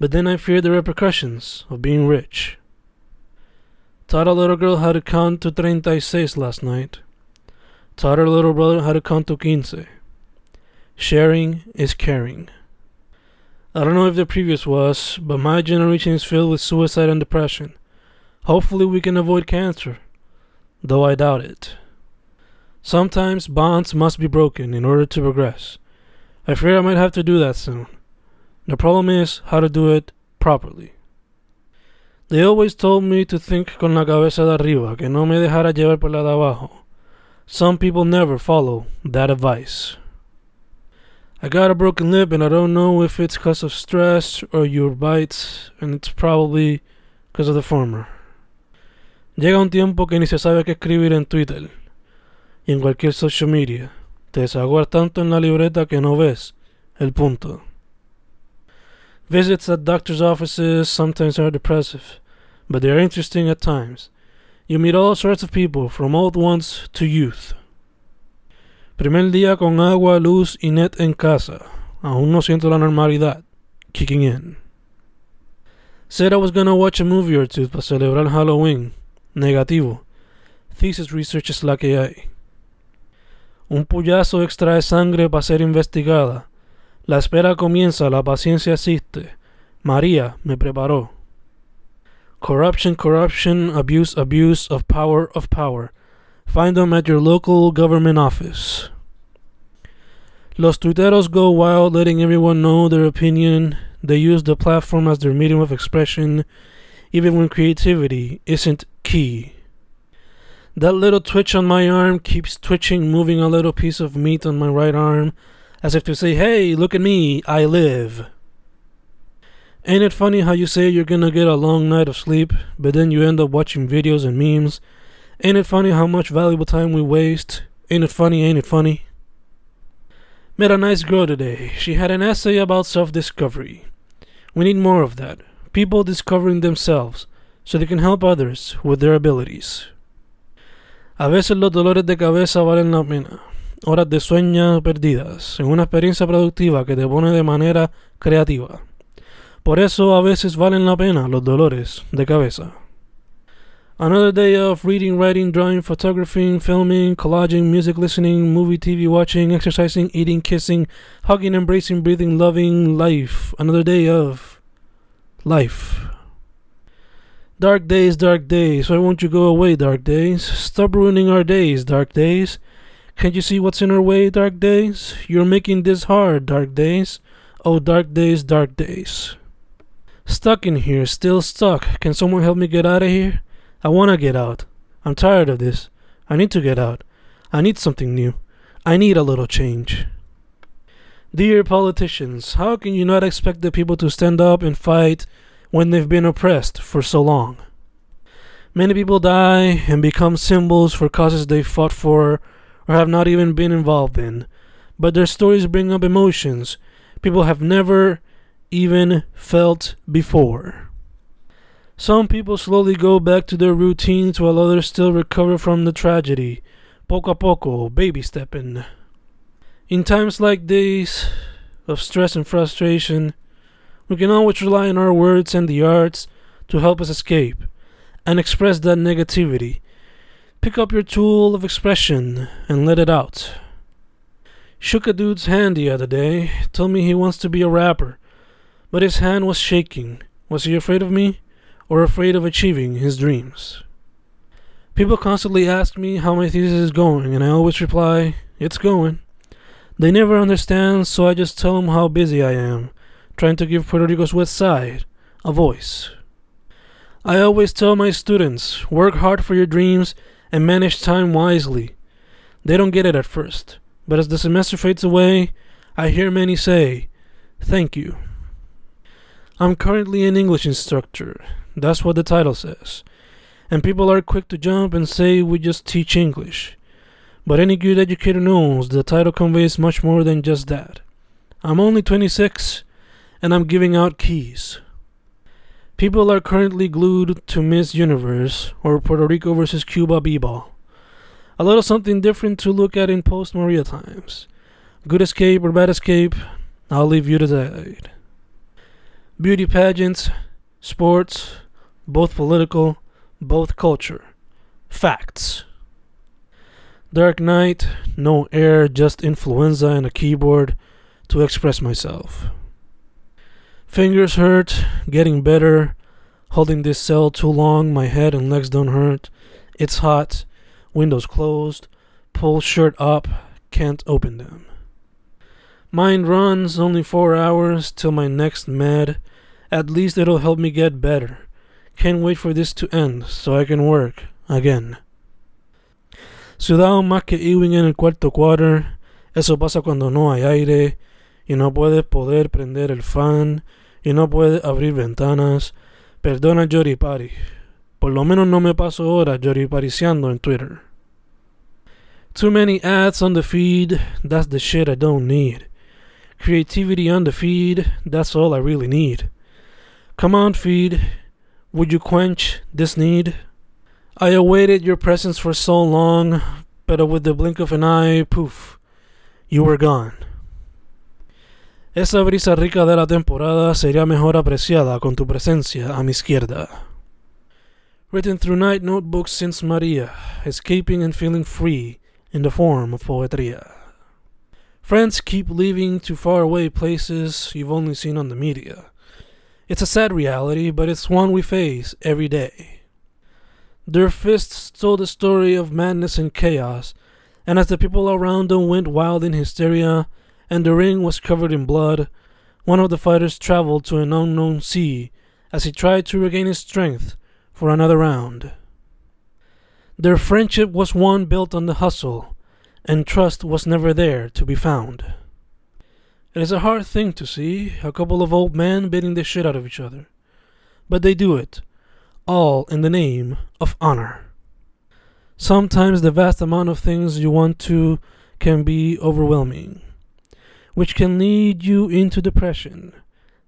But then I fear the repercussions of being rich. Taught a little girl how to count to 36 last night. Taught her little brother how to count to 15. Sharing is caring. I don't know if the previous was, but my generation is filled with suicide and depression. Hopefully, we can avoid cancer, though I doubt it. Sometimes bonds must be broken in order to progress. I fear I might have to do that soon. The problem is how to do it properly. They always told me to think con la cabeza de arriba, que no me dejara llevar por la de abajo. Some people never follow that advice. I got a broken lip and I don't know if it's because of stress or your bites, and it's probably because of the former. Llega un tiempo que ni se sabe qué escribir en Twitter y en cualquier social media. Te desahogas tanto en la libreta que no ves el punto. Visits at doctor's offices sometimes are depressive, but they are interesting at times. You meet all sorts of people, from old ones to youth. Primer día con agua, luz y net en casa. Aún no siento la normalidad. Kicking in. Said I was gonna watch a movie or two para celebrar Halloween. Negativo. Thesis research es la que hay. Un puyazo extrae sangre para ser investigada. La espera comienza, la paciencia asiste. María me preparó. Corruption, corruption, abuse, abuse of power, of power. Find them at your local government office. Los tuiteros go wild, letting everyone know their opinion. They use the platform as their medium of expression, even when creativity isn't key. That little twitch on my arm keeps twitching, moving a little piece of meat on my right arm, as if to say, Hey, look at me, I live. Ain't it funny how you say you're gonna get a long night of sleep, but then you end up watching videos and memes? Ain't it funny how much valuable time we waste? Ain't it funny, ain't it funny? Met a nice girl today. She had an essay about self discovery. We need more of that. People discovering themselves so they can help others with their abilities. A veces los dolores de cabeza valen la pena. Horas de sueño perdidas en una experiencia productiva que te pone de manera creativa. Por eso a veces valen la pena los dolores de cabeza. Another day of reading, writing, drawing, photographing, filming, collaging, music listening, movie, TV watching, exercising, eating, kissing, hugging, embracing, breathing, loving life. Another day of life. Dark days, dark days. Why won't you go away, dark days? Stop ruining our days, dark days. Can't you see what's in our way, dark days? You're making this hard, dark days. Oh, dark days, dark days. Stuck in here, still stuck. Can someone help me get out of here? I want to get out. I'm tired of this. I need to get out. I need something new. I need a little change. Dear politicians, how can you not expect the people to stand up and fight when they've been oppressed for so long. Many people die and become symbols for causes they fought for or have not even been involved in, but their stories bring up emotions people have never even felt before. Some people slowly go back to their routines while others still recover from the tragedy, poco a poco, baby stepping. In times like these of stress and frustration, we can always rely on our words and the arts to help us escape and express that negativity. Pick up your tool of expression and let it out. Shook a dude's hand the other day, told me he wants to be a rapper, but his hand was shaking. Was he afraid of me or afraid of achieving his dreams? People constantly ask me how my thesis is going, and I always reply, It's going. They never understand, so I just tell them how busy I am trying to give Puerto Rico's West Side a voice. I always tell my students work hard for your dreams and manage time wisely. They don't get it at first, but as the semester fades away, I hear many say, Thank you. I'm currently an English instructor. That's what the title says. And people are quick to jump and say we just teach English. But any good educator knows the title conveys much more than just that. I'm only 26 and I'm giving out keys. People are currently glued to Miss Universe or Puerto Rico versus Cuba b-ball. A little something different to look at in post Maria times. Good escape or bad escape, I'll leave you to decide. Beauty pageants, sports, both political, both culture. Facts. Dark night, no air, just influenza and a keyboard to express myself. Fingers hurt, getting better. Holding this cell too long, my head and legs don't hurt. It's hot, windows closed, pull shirt up, can't open them. Mind runs only four hours till my next med. At least it'll help me get better. Can't wait for this to end so I can work again. Sudado más que Ewing en el cuarto quarter. Eso pasa cuando no hay aire y no puedes poder prender el fan y no puedes abrir ventanas. Perdona Party. Por lo menos no me paso horas lloripariciando en Twitter. Too many ads on the feed, that's the shit I don't need. Creativity on the feed, that's all I really need. Come on, feed, would you quench this need? I awaited your presence for so long, but with the blink of an eye, poof, you were gone. Esa brisa rica de la temporada sería mejor apreciada con tu presencia a mi izquierda. Written through night notebooks since Maria, escaping and feeling free in the form of poetria. Friends keep leaving to faraway places you've only seen on the media. It's a sad reality, but it's one we face every day. Their fists told the story of madness and chaos, and as the people around them went wild in hysteria, and the ring was covered in blood, one of the fighters traveled to an unknown sea as he tried to regain his strength for another round. Their friendship was one built on the hustle, and trust was never there to be found. It is a hard thing to see a couple of old men beating the shit out of each other, but they do it all in the name of honor. Sometimes the vast amount of things you want to can be overwhelming, which can lead you into depression.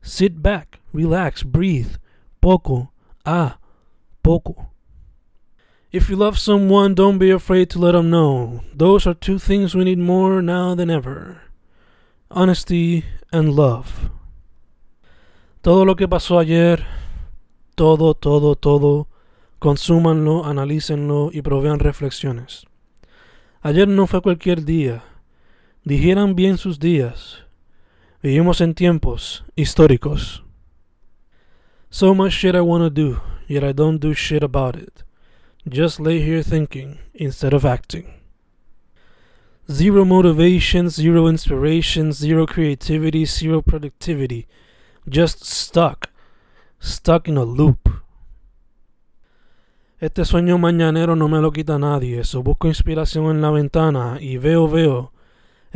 Sit back, relax, breathe. Poco, ah, poco. If you love someone, don't be afraid to let them know. Those are two things we need more now than ever honesty and love. Todo lo que pasó ayer todo, todo, todo, consúmanlo, analícenlo y provean reflexiones. Ayer no fue cualquier día. Dijeran bien sus días. Vivimos en tiempos históricos. So much shit I want to do, yet I don't do shit about it. Just lay here thinking instead of acting. Zero motivation, zero inspiration, zero creativity, zero productivity. Just stuck stuck in a loop. Este sueño mañanero no me lo quita nadie, eso busco inspiración en la ventana y veo, veo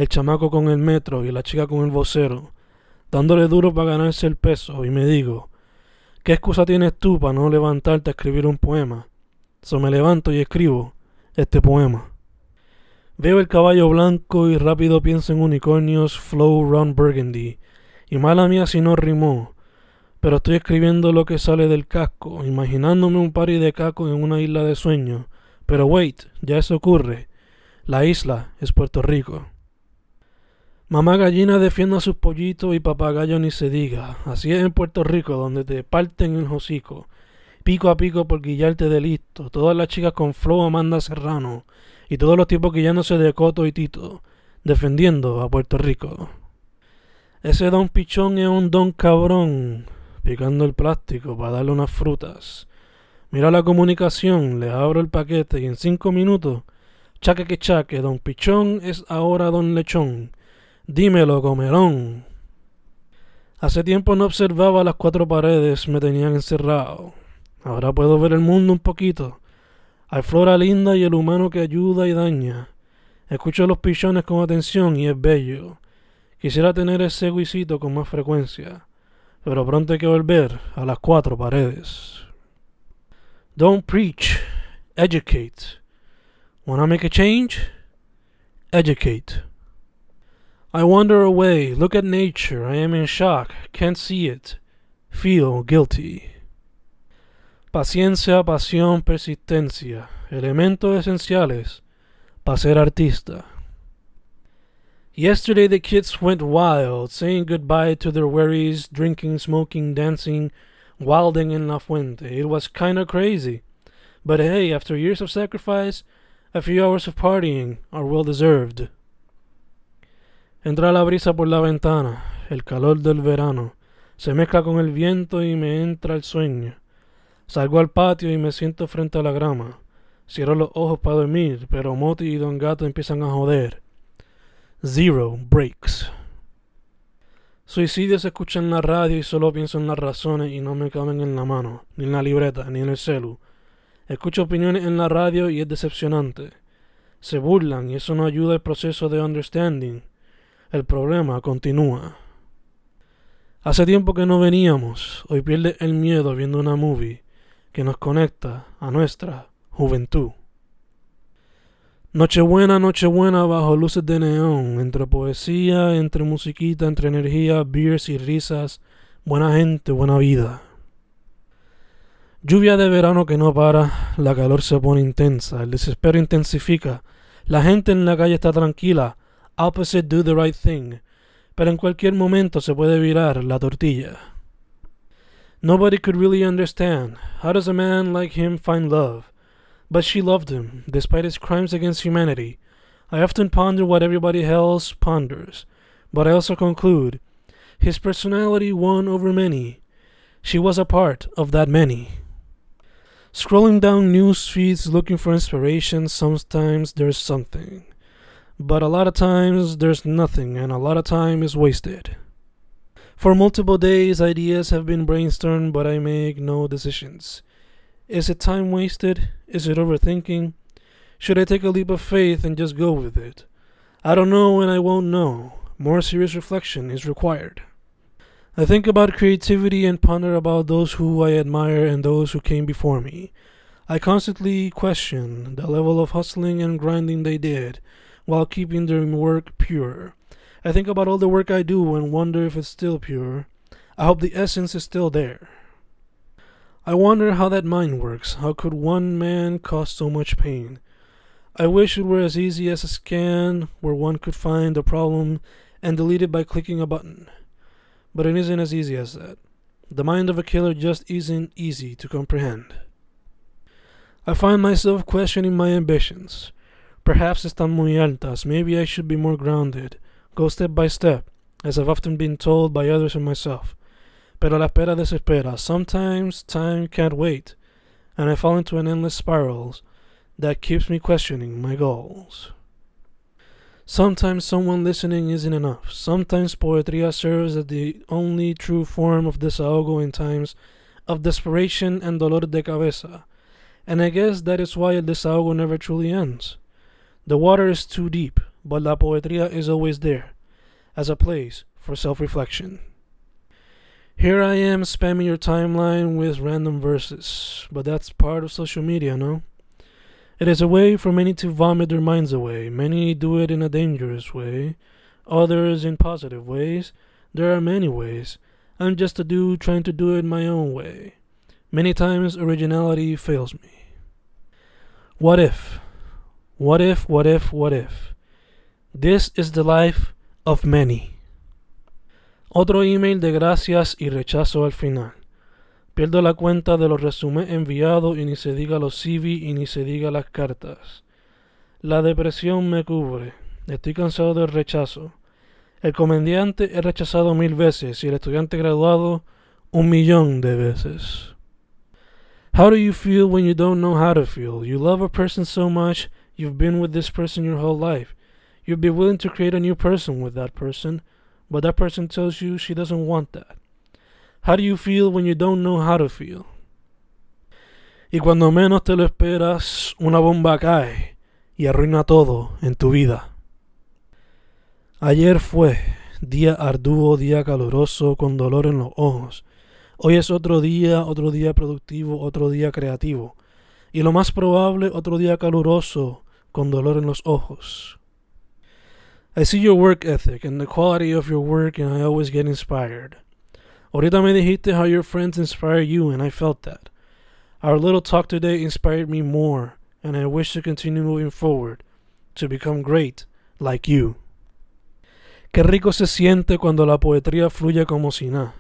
el chamaco con el metro y la chica con el vocero, dándole duro para ganarse el peso y me digo, ¿qué excusa tienes tú para no levantarte a escribir un poema? So me levanto y escribo este poema. Veo el caballo blanco y rápido pienso en unicornios, flow, Ron Burgundy, y mala mía si no rimó, pero estoy escribiendo lo que sale del casco, imaginándome un pari de caco en una isla de sueño. Pero wait, ya eso ocurre. La isla es Puerto Rico. Mamá gallina defiende a sus pollitos y papagayo ni se diga. Así es en Puerto Rico, donde te parten el hocico. Pico a pico por guillarte de listo. Todas las chicas con flow Amanda Serrano. Y todos los tipos guillándose de Coto y Tito. Defendiendo a Puerto Rico. Ese don pichón es un don cabrón picando el plástico para darle unas frutas. Mira la comunicación, le abro el paquete y en cinco minutos, chaque que chaque, don Pichón es ahora don Lechón. Dímelo, comerón. Hace tiempo no observaba las cuatro paredes, me tenían encerrado. Ahora puedo ver el mundo un poquito. Hay flora linda y el humano que ayuda y daña. Escucho los pichones con atención y es bello. Quisiera tener ese guisito con más frecuencia, pero pronto hay que volver a las cuatro paredes. Don't preach, educate. Wanna make a change? Educate. I wander away, look at nature, I am in shock, can't see it, feel guilty. Paciencia, pasión, persistencia, elementos esenciales para ser artista. Yesterday the kids went wild, saying goodbye to their worries, drinking, smoking, dancing, wilding in La Fuente. It was kinda crazy. But hey, after years of sacrifice, a few hours of partying are well deserved. Entra la brisa por la ventana, el calor del verano, se mezcla con el viento y me entra el sueño. Salgo al patio y me siento frente a la grama. Cierro los ojos para dormir, pero Moti y Don Gato empiezan a joder. Zero breaks. Suicidios se escucha en la radio y solo pienso en las razones y no me caben en la mano, ni en la libreta, ni en el celu. Escucho opiniones en la radio y es decepcionante. Se burlan y eso no ayuda al proceso de understanding. El problema continúa. Hace tiempo que no veníamos, hoy pierde el miedo viendo una movie que nos conecta a nuestra juventud. Nochebuena, Nochebuena bajo luces de neón, entre poesía, entre musiquita, entre energía, beers y risas, buena gente, buena vida. Lluvia de verano que no para, la calor se pone intensa, el desespero intensifica, la gente en la calle está tranquila, opposite do the right thing, pero en cualquier momento se puede virar la tortilla. Nobody could really understand. How does a man like him find love? But she loved him, despite his crimes against humanity. I often ponder what everybody else ponders, but I also conclude his personality won over many. She was a part of that many. Scrolling down news feeds looking for inspiration, sometimes there's something. But a lot of times there's nothing, and a lot of time is wasted. For multiple days, ideas have been brainstormed, but I make no decisions. Is it time wasted? Is it overthinking? Should I take a leap of faith and just go with it? I don't know and I won't know. More serious reflection is required. I think about creativity and ponder about those who I admire and those who came before me. I constantly question the level of hustling and grinding they did while keeping their work pure. I think about all the work I do and wonder if it's still pure. I hope the essence is still there. I wonder how that mind works. How could one man cause so much pain? I wish it were as easy as a scan where one could find a problem and delete it by clicking a button. But it isn't as easy as that. The mind of a killer just isn't easy to comprehend. I find myself questioning my ambitions. Perhaps están muy altas. Maybe I should be more grounded. Go step by step, as I've often been told by others and myself. Pero la espera desespera. Sometimes time can't wait, and I fall into an endless spiral that keeps me questioning my goals. Sometimes someone listening isn't enough. Sometimes poetry serves as the only true form of desahogo in times of desperation and dolor de cabeza. And I guess that is why el desahogo never truly ends. The water is too deep, but La Poetria is always there, as a place for self reflection. Here I am spamming your timeline with random verses, but that's part of social media, no? It is a way for many to vomit their minds away. Many do it in a dangerous way, others in positive ways. There are many ways. I'm just a dude trying to do it my own way. Many times originality fails me. What if? What if, what if, what if? This is the life of many. Otro email de gracias y rechazo al final. Pierdo la cuenta de los resúmenes enviados y ni se diga los CV y ni se diga las cartas. La depresión me cubre. Estoy cansado del rechazo. El comediante es rechazado mil veces y el estudiante graduado un millón de veces. How do you feel when you don't know how to feel? You love a person so much, you've been with this person your whole life. You'd be willing to create a new person with that person, but that person tells you she doesn't want that? How do you feel when you don't know how to feel? Y cuando menos te lo esperas, una bomba cae y arruina todo en tu vida. Ayer fue día arduo, día caluroso, con dolor en los ojos. Hoy es otro día, otro día productivo, otro día creativo. Y lo más probable, otro día caluroso, con dolor en los ojos. I see your work ethic and the quality of your work, and I always get inspired. Ahorita me dijiste how your friends inspire you, and I felt that. Our little talk today inspired me more, and I wish to continue moving forward to become great like you. Qué rico se siente cuando la poesía fluye como si nada.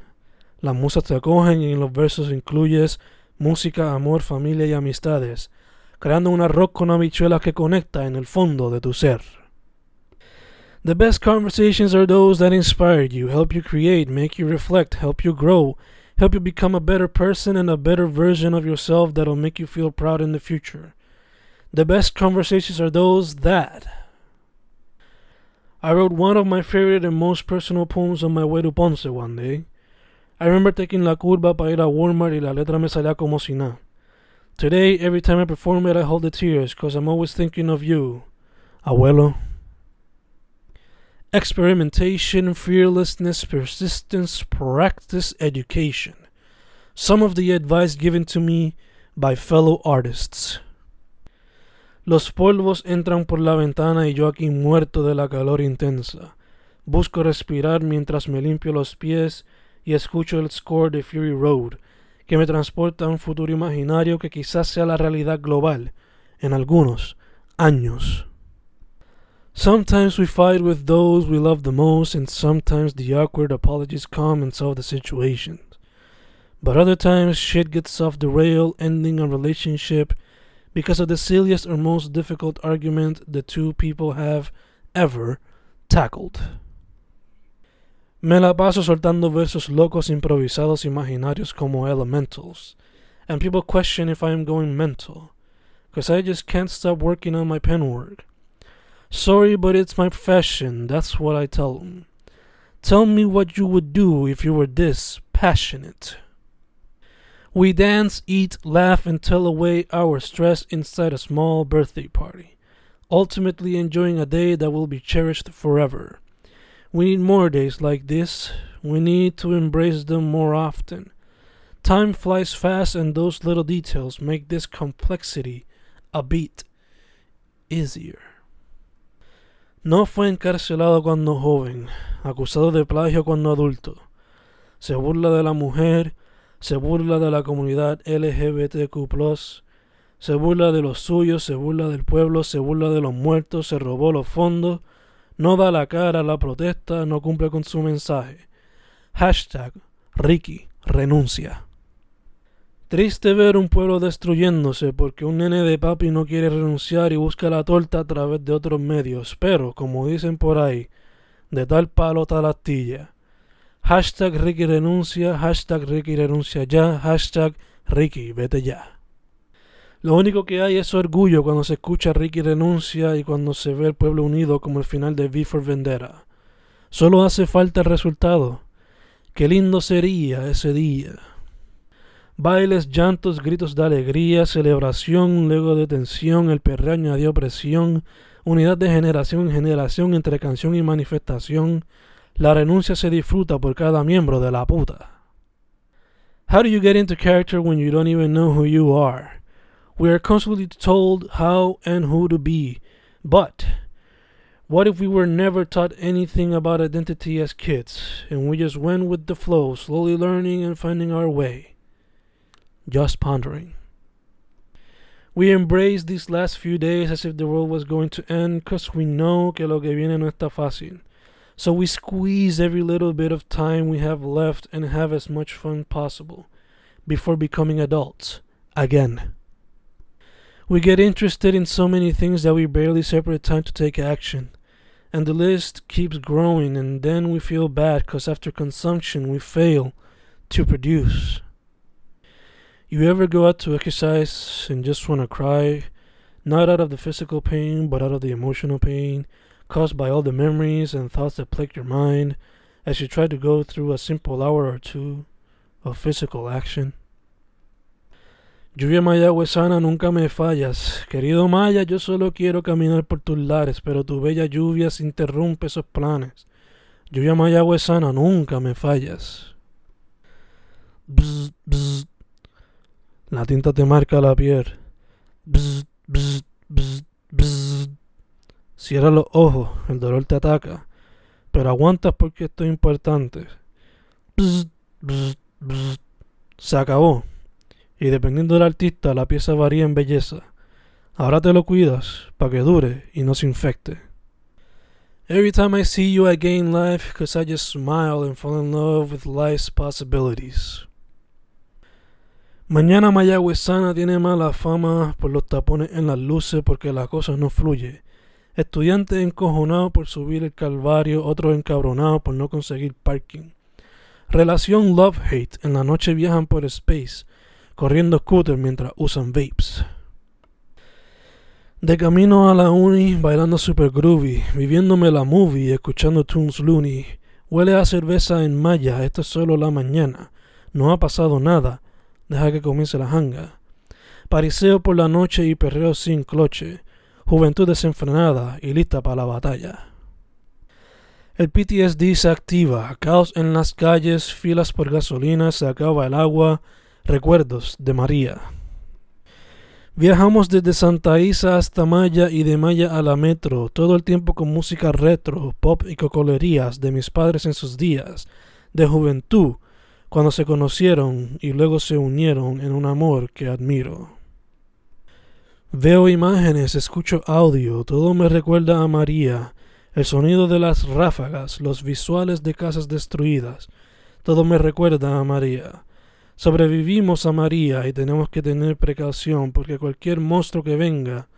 Las musas te acogen y en los versos incluyes música, amor, familia y amistades, creando un arroz con habichuelas que conecta en el fondo de tu ser. The best conversations are those that inspire you, help you create, make you reflect, help you grow, help you become a better person and a better version of yourself that'll make you feel proud in the future. The best conversations are those that I wrote one of my favorite and most personal poems on my way to Ponce one day. I remember taking la curva para ir a Walmart y la letra me salía como si nada. Today, every time I perform it, I hold the tears because I'm always thinking of you, abuelo. Experimentation, fearlessness, persistence, practice, education. Some of the advice given to me by fellow artists. Los polvos entran por la ventana y yo aquí muerto de la calor intensa. Busco respirar mientras me limpio los pies y escucho el score de Fury Road, que me transporta a un futuro imaginario que quizás sea la realidad global en algunos años. Sometimes we fight with those we love the most, and sometimes the awkward apologies come and solve the situation. But other times shit gets off the rail, ending a relationship because of the silliest or most difficult argument the two people have ever tackled. Me la paso soltando versos locos improvisados imaginarios como elementals, and people question if I am going mental, because I just can't stop working on my pen work. Sorry, but it's my profession, that's what I tell them. Tell me what you would do if you were this passionate. We dance, eat, laugh, and tell away our stress inside a small birthday party, ultimately enjoying a day that will be cherished forever. We need more days like this. We need to embrace them more often. Time flies fast, and those little details make this complexity a bit easier. No fue encarcelado cuando joven, acusado de plagio cuando adulto. Se burla de la mujer, se burla de la comunidad LGBTQ, se burla de los suyos, se burla del pueblo, se burla de los muertos, se robó los fondos, no da la cara a la protesta, no cumple con su mensaje. Hashtag Ricky renuncia. Triste ver un pueblo destruyéndose porque un nene de papi no quiere renunciar y busca la torta a través de otros medios, pero, como dicen por ahí, de tal palo tal astilla. Hashtag Ricky renuncia, hashtag Ricky renuncia ya, hashtag Ricky vete ya. Lo único que hay es orgullo cuando se escucha Ricky renuncia y cuando se ve el pueblo unido como el final de V for Vendetta. Solo hace falta el resultado. Qué lindo sería ese día. Bailes, llantos, gritos de alegría, celebración, luego de tensión, el perreo añadió presión, unidad de generación en generación entre canción y manifestación, La renuncia se disfruta por cada miembro de la puta. How do you get into character when you don't even know who you are? We are constantly told how and who to be, but what if we were never taught anything about identity as kids and we just went with the flow, slowly learning and finding our way? Just pondering. We embrace these last few days as if the world was going to end because we know que lo que viene no está fácil. So we squeeze every little bit of time we have left and have as much fun possible before becoming adults again. We get interested in so many things that we barely separate time to take action. And the list keeps growing, and then we feel bad because after consumption we fail to produce. You ever go out to exercise and just want to cry, not out of the physical pain, but out of the emotional pain? caused by all the memories and thoughts that plague your mind as you try to go through a simple hour or two of physical action. Lluvia mayagüezana, nunca me fallas. Querido Maya, yo solo quiero caminar por tus lares, pero tu bella lluvia se interrumpe esos planes. Lluvia mayagüezana, nunca me fallas. Bzz, bzz. La tinta te marca la piel. Bzz. Cierra los ojos, el dolor te ataca. Pero aguantas porque esto es importante. Se acabó. Y dependiendo del artista, la pieza varía en belleza. Ahora te lo cuidas para que dure y no se infecte. Every time I see you, I gain life because I just smile and fall in love with life's possibilities. Mañana Mayagüezana tiene mala fama por los tapones en las luces porque la cosa no fluye. Estudiantes encojonados por subir el calvario, otros encabronados por no conseguir parking. Relación love-hate, en la noche viajan por space, corriendo scooter mientras usan vapes. De camino a la uni, bailando super groovy, viviéndome la movie, escuchando tunes loony. Huele a cerveza en malla, esto es solo la mañana. No ha pasado nada, deja que comience la hanga. Pariseo por la noche y perreo sin cloche. Juventud desenfrenada y lista para la batalla. El PTSD se activa, caos en las calles, filas por gasolina, se acaba el agua, recuerdos de María. Viajamos desde Santa Isa hasta Maya y de Maya a la metro, todo el tiempo con música retro, pop y cocolerías de mis padres en sus días, de juventud, cuando se conocieron y luego se unieron en un amor que admiro. Veo imágenes, escucho audio, todo me recuerda a María, el sonido de las ráfagas, los visuales de casas destruidas, todo me recuerda a María. Sobrevivimos a María y tenemos que tener precaución porque cualquier monstruo que venga,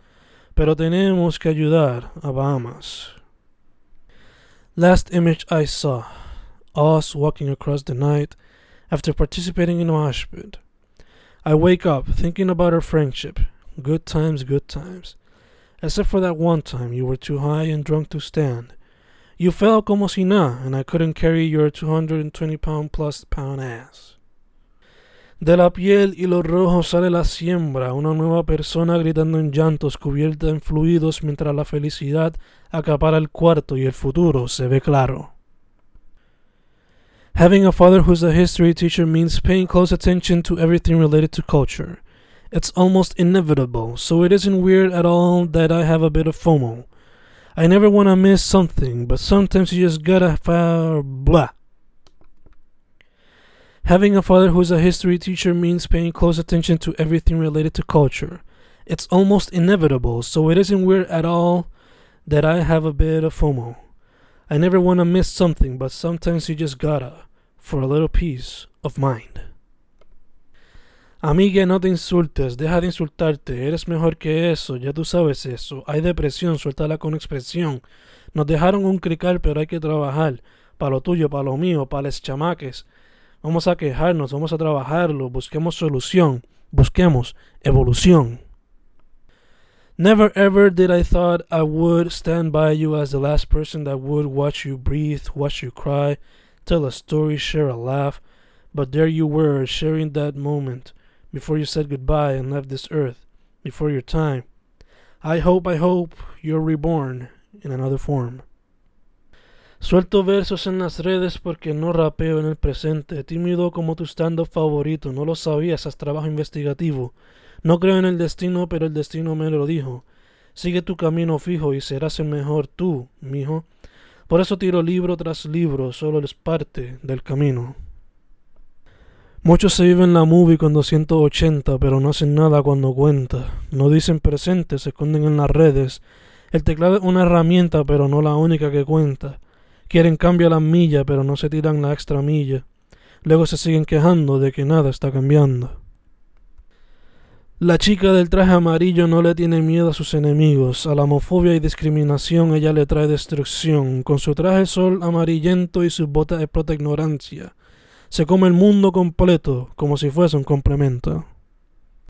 pero tenemos que ayudar a Bahamas. Last image I saw, us walking across the night after participating in Washput. I wake up thinking about our friendship. Good times, good times. Except for that one time you were too high and drunk to stand. You fell como si na, and I couldn't carry your 220 pound plus pound ass. De la piel y los rojos sale la siembra, una nueva persona gritando en llantos, cubierta en fluidos, mientras la felicidad acapara el cuarto y el futuro se ve claro. Having a father who's a history teacher means paying close attention to everything related to culture. It's almost inevitable, so it isn't weird at all that I have a bit of FOMO. I never want to miss something, but sometimes you just gotta fire blah. Having a father who is a history teacher means paying close attention to everything related to culture. It's almost inevitable, so it isn't weird at all that I have a bit of FOMO. I never want to miss something, but sometimes you just gotta, for a little peace of mind. Amiga, no te insultes, deja de insultarte, eres mejor que eso, ya tú sabes eso. Hay depresión, suéltala con expresión. Nos dejaron un crical, pero hay que trabajar. Para lo tuyo, para lo mío, para los chamaques. Vamos a quejarnos, vamos a trabajarlo, busquemos solución, busquemos evolución. Never ever did I thought I would stand by you as the last person that would watch you breathe, watch you cry, tell a story, share a laugh, but there you were, sharing that moment before you said goodbye and left this earth, before your time. I hope, I hope you're reborn in another form. Suelto versos en las redes porque no rapeo en el presente. Tímido como tu stand-up favorito. No lo sabías, haz trabajo investigativo. No creo en el destino, pero el destino me lo dijo. Sigue tu camino fijo y serás el mejor tú, mijo. Por eso tiro libro tras libro, solo es parte del camino. Muchos se viven la movie con 280, pero no hacen nada cuando cuenta. No dicen presente, se esconden en las redes. El teclado es una herramienta, pero no la única que cuenta. Quieren cambiar la milla, pero no se tiran la extra milla. Luego se siguen quejando de que nada está cambiando. La chica del traje amarillo no le tiene miedo a sus enemigos. A la homofobia y discriminación ella le trae destrucción. Con su traje sol amarillento y sus botas de prota ignorancia. Se come el mundo completo como si fuese un complemento.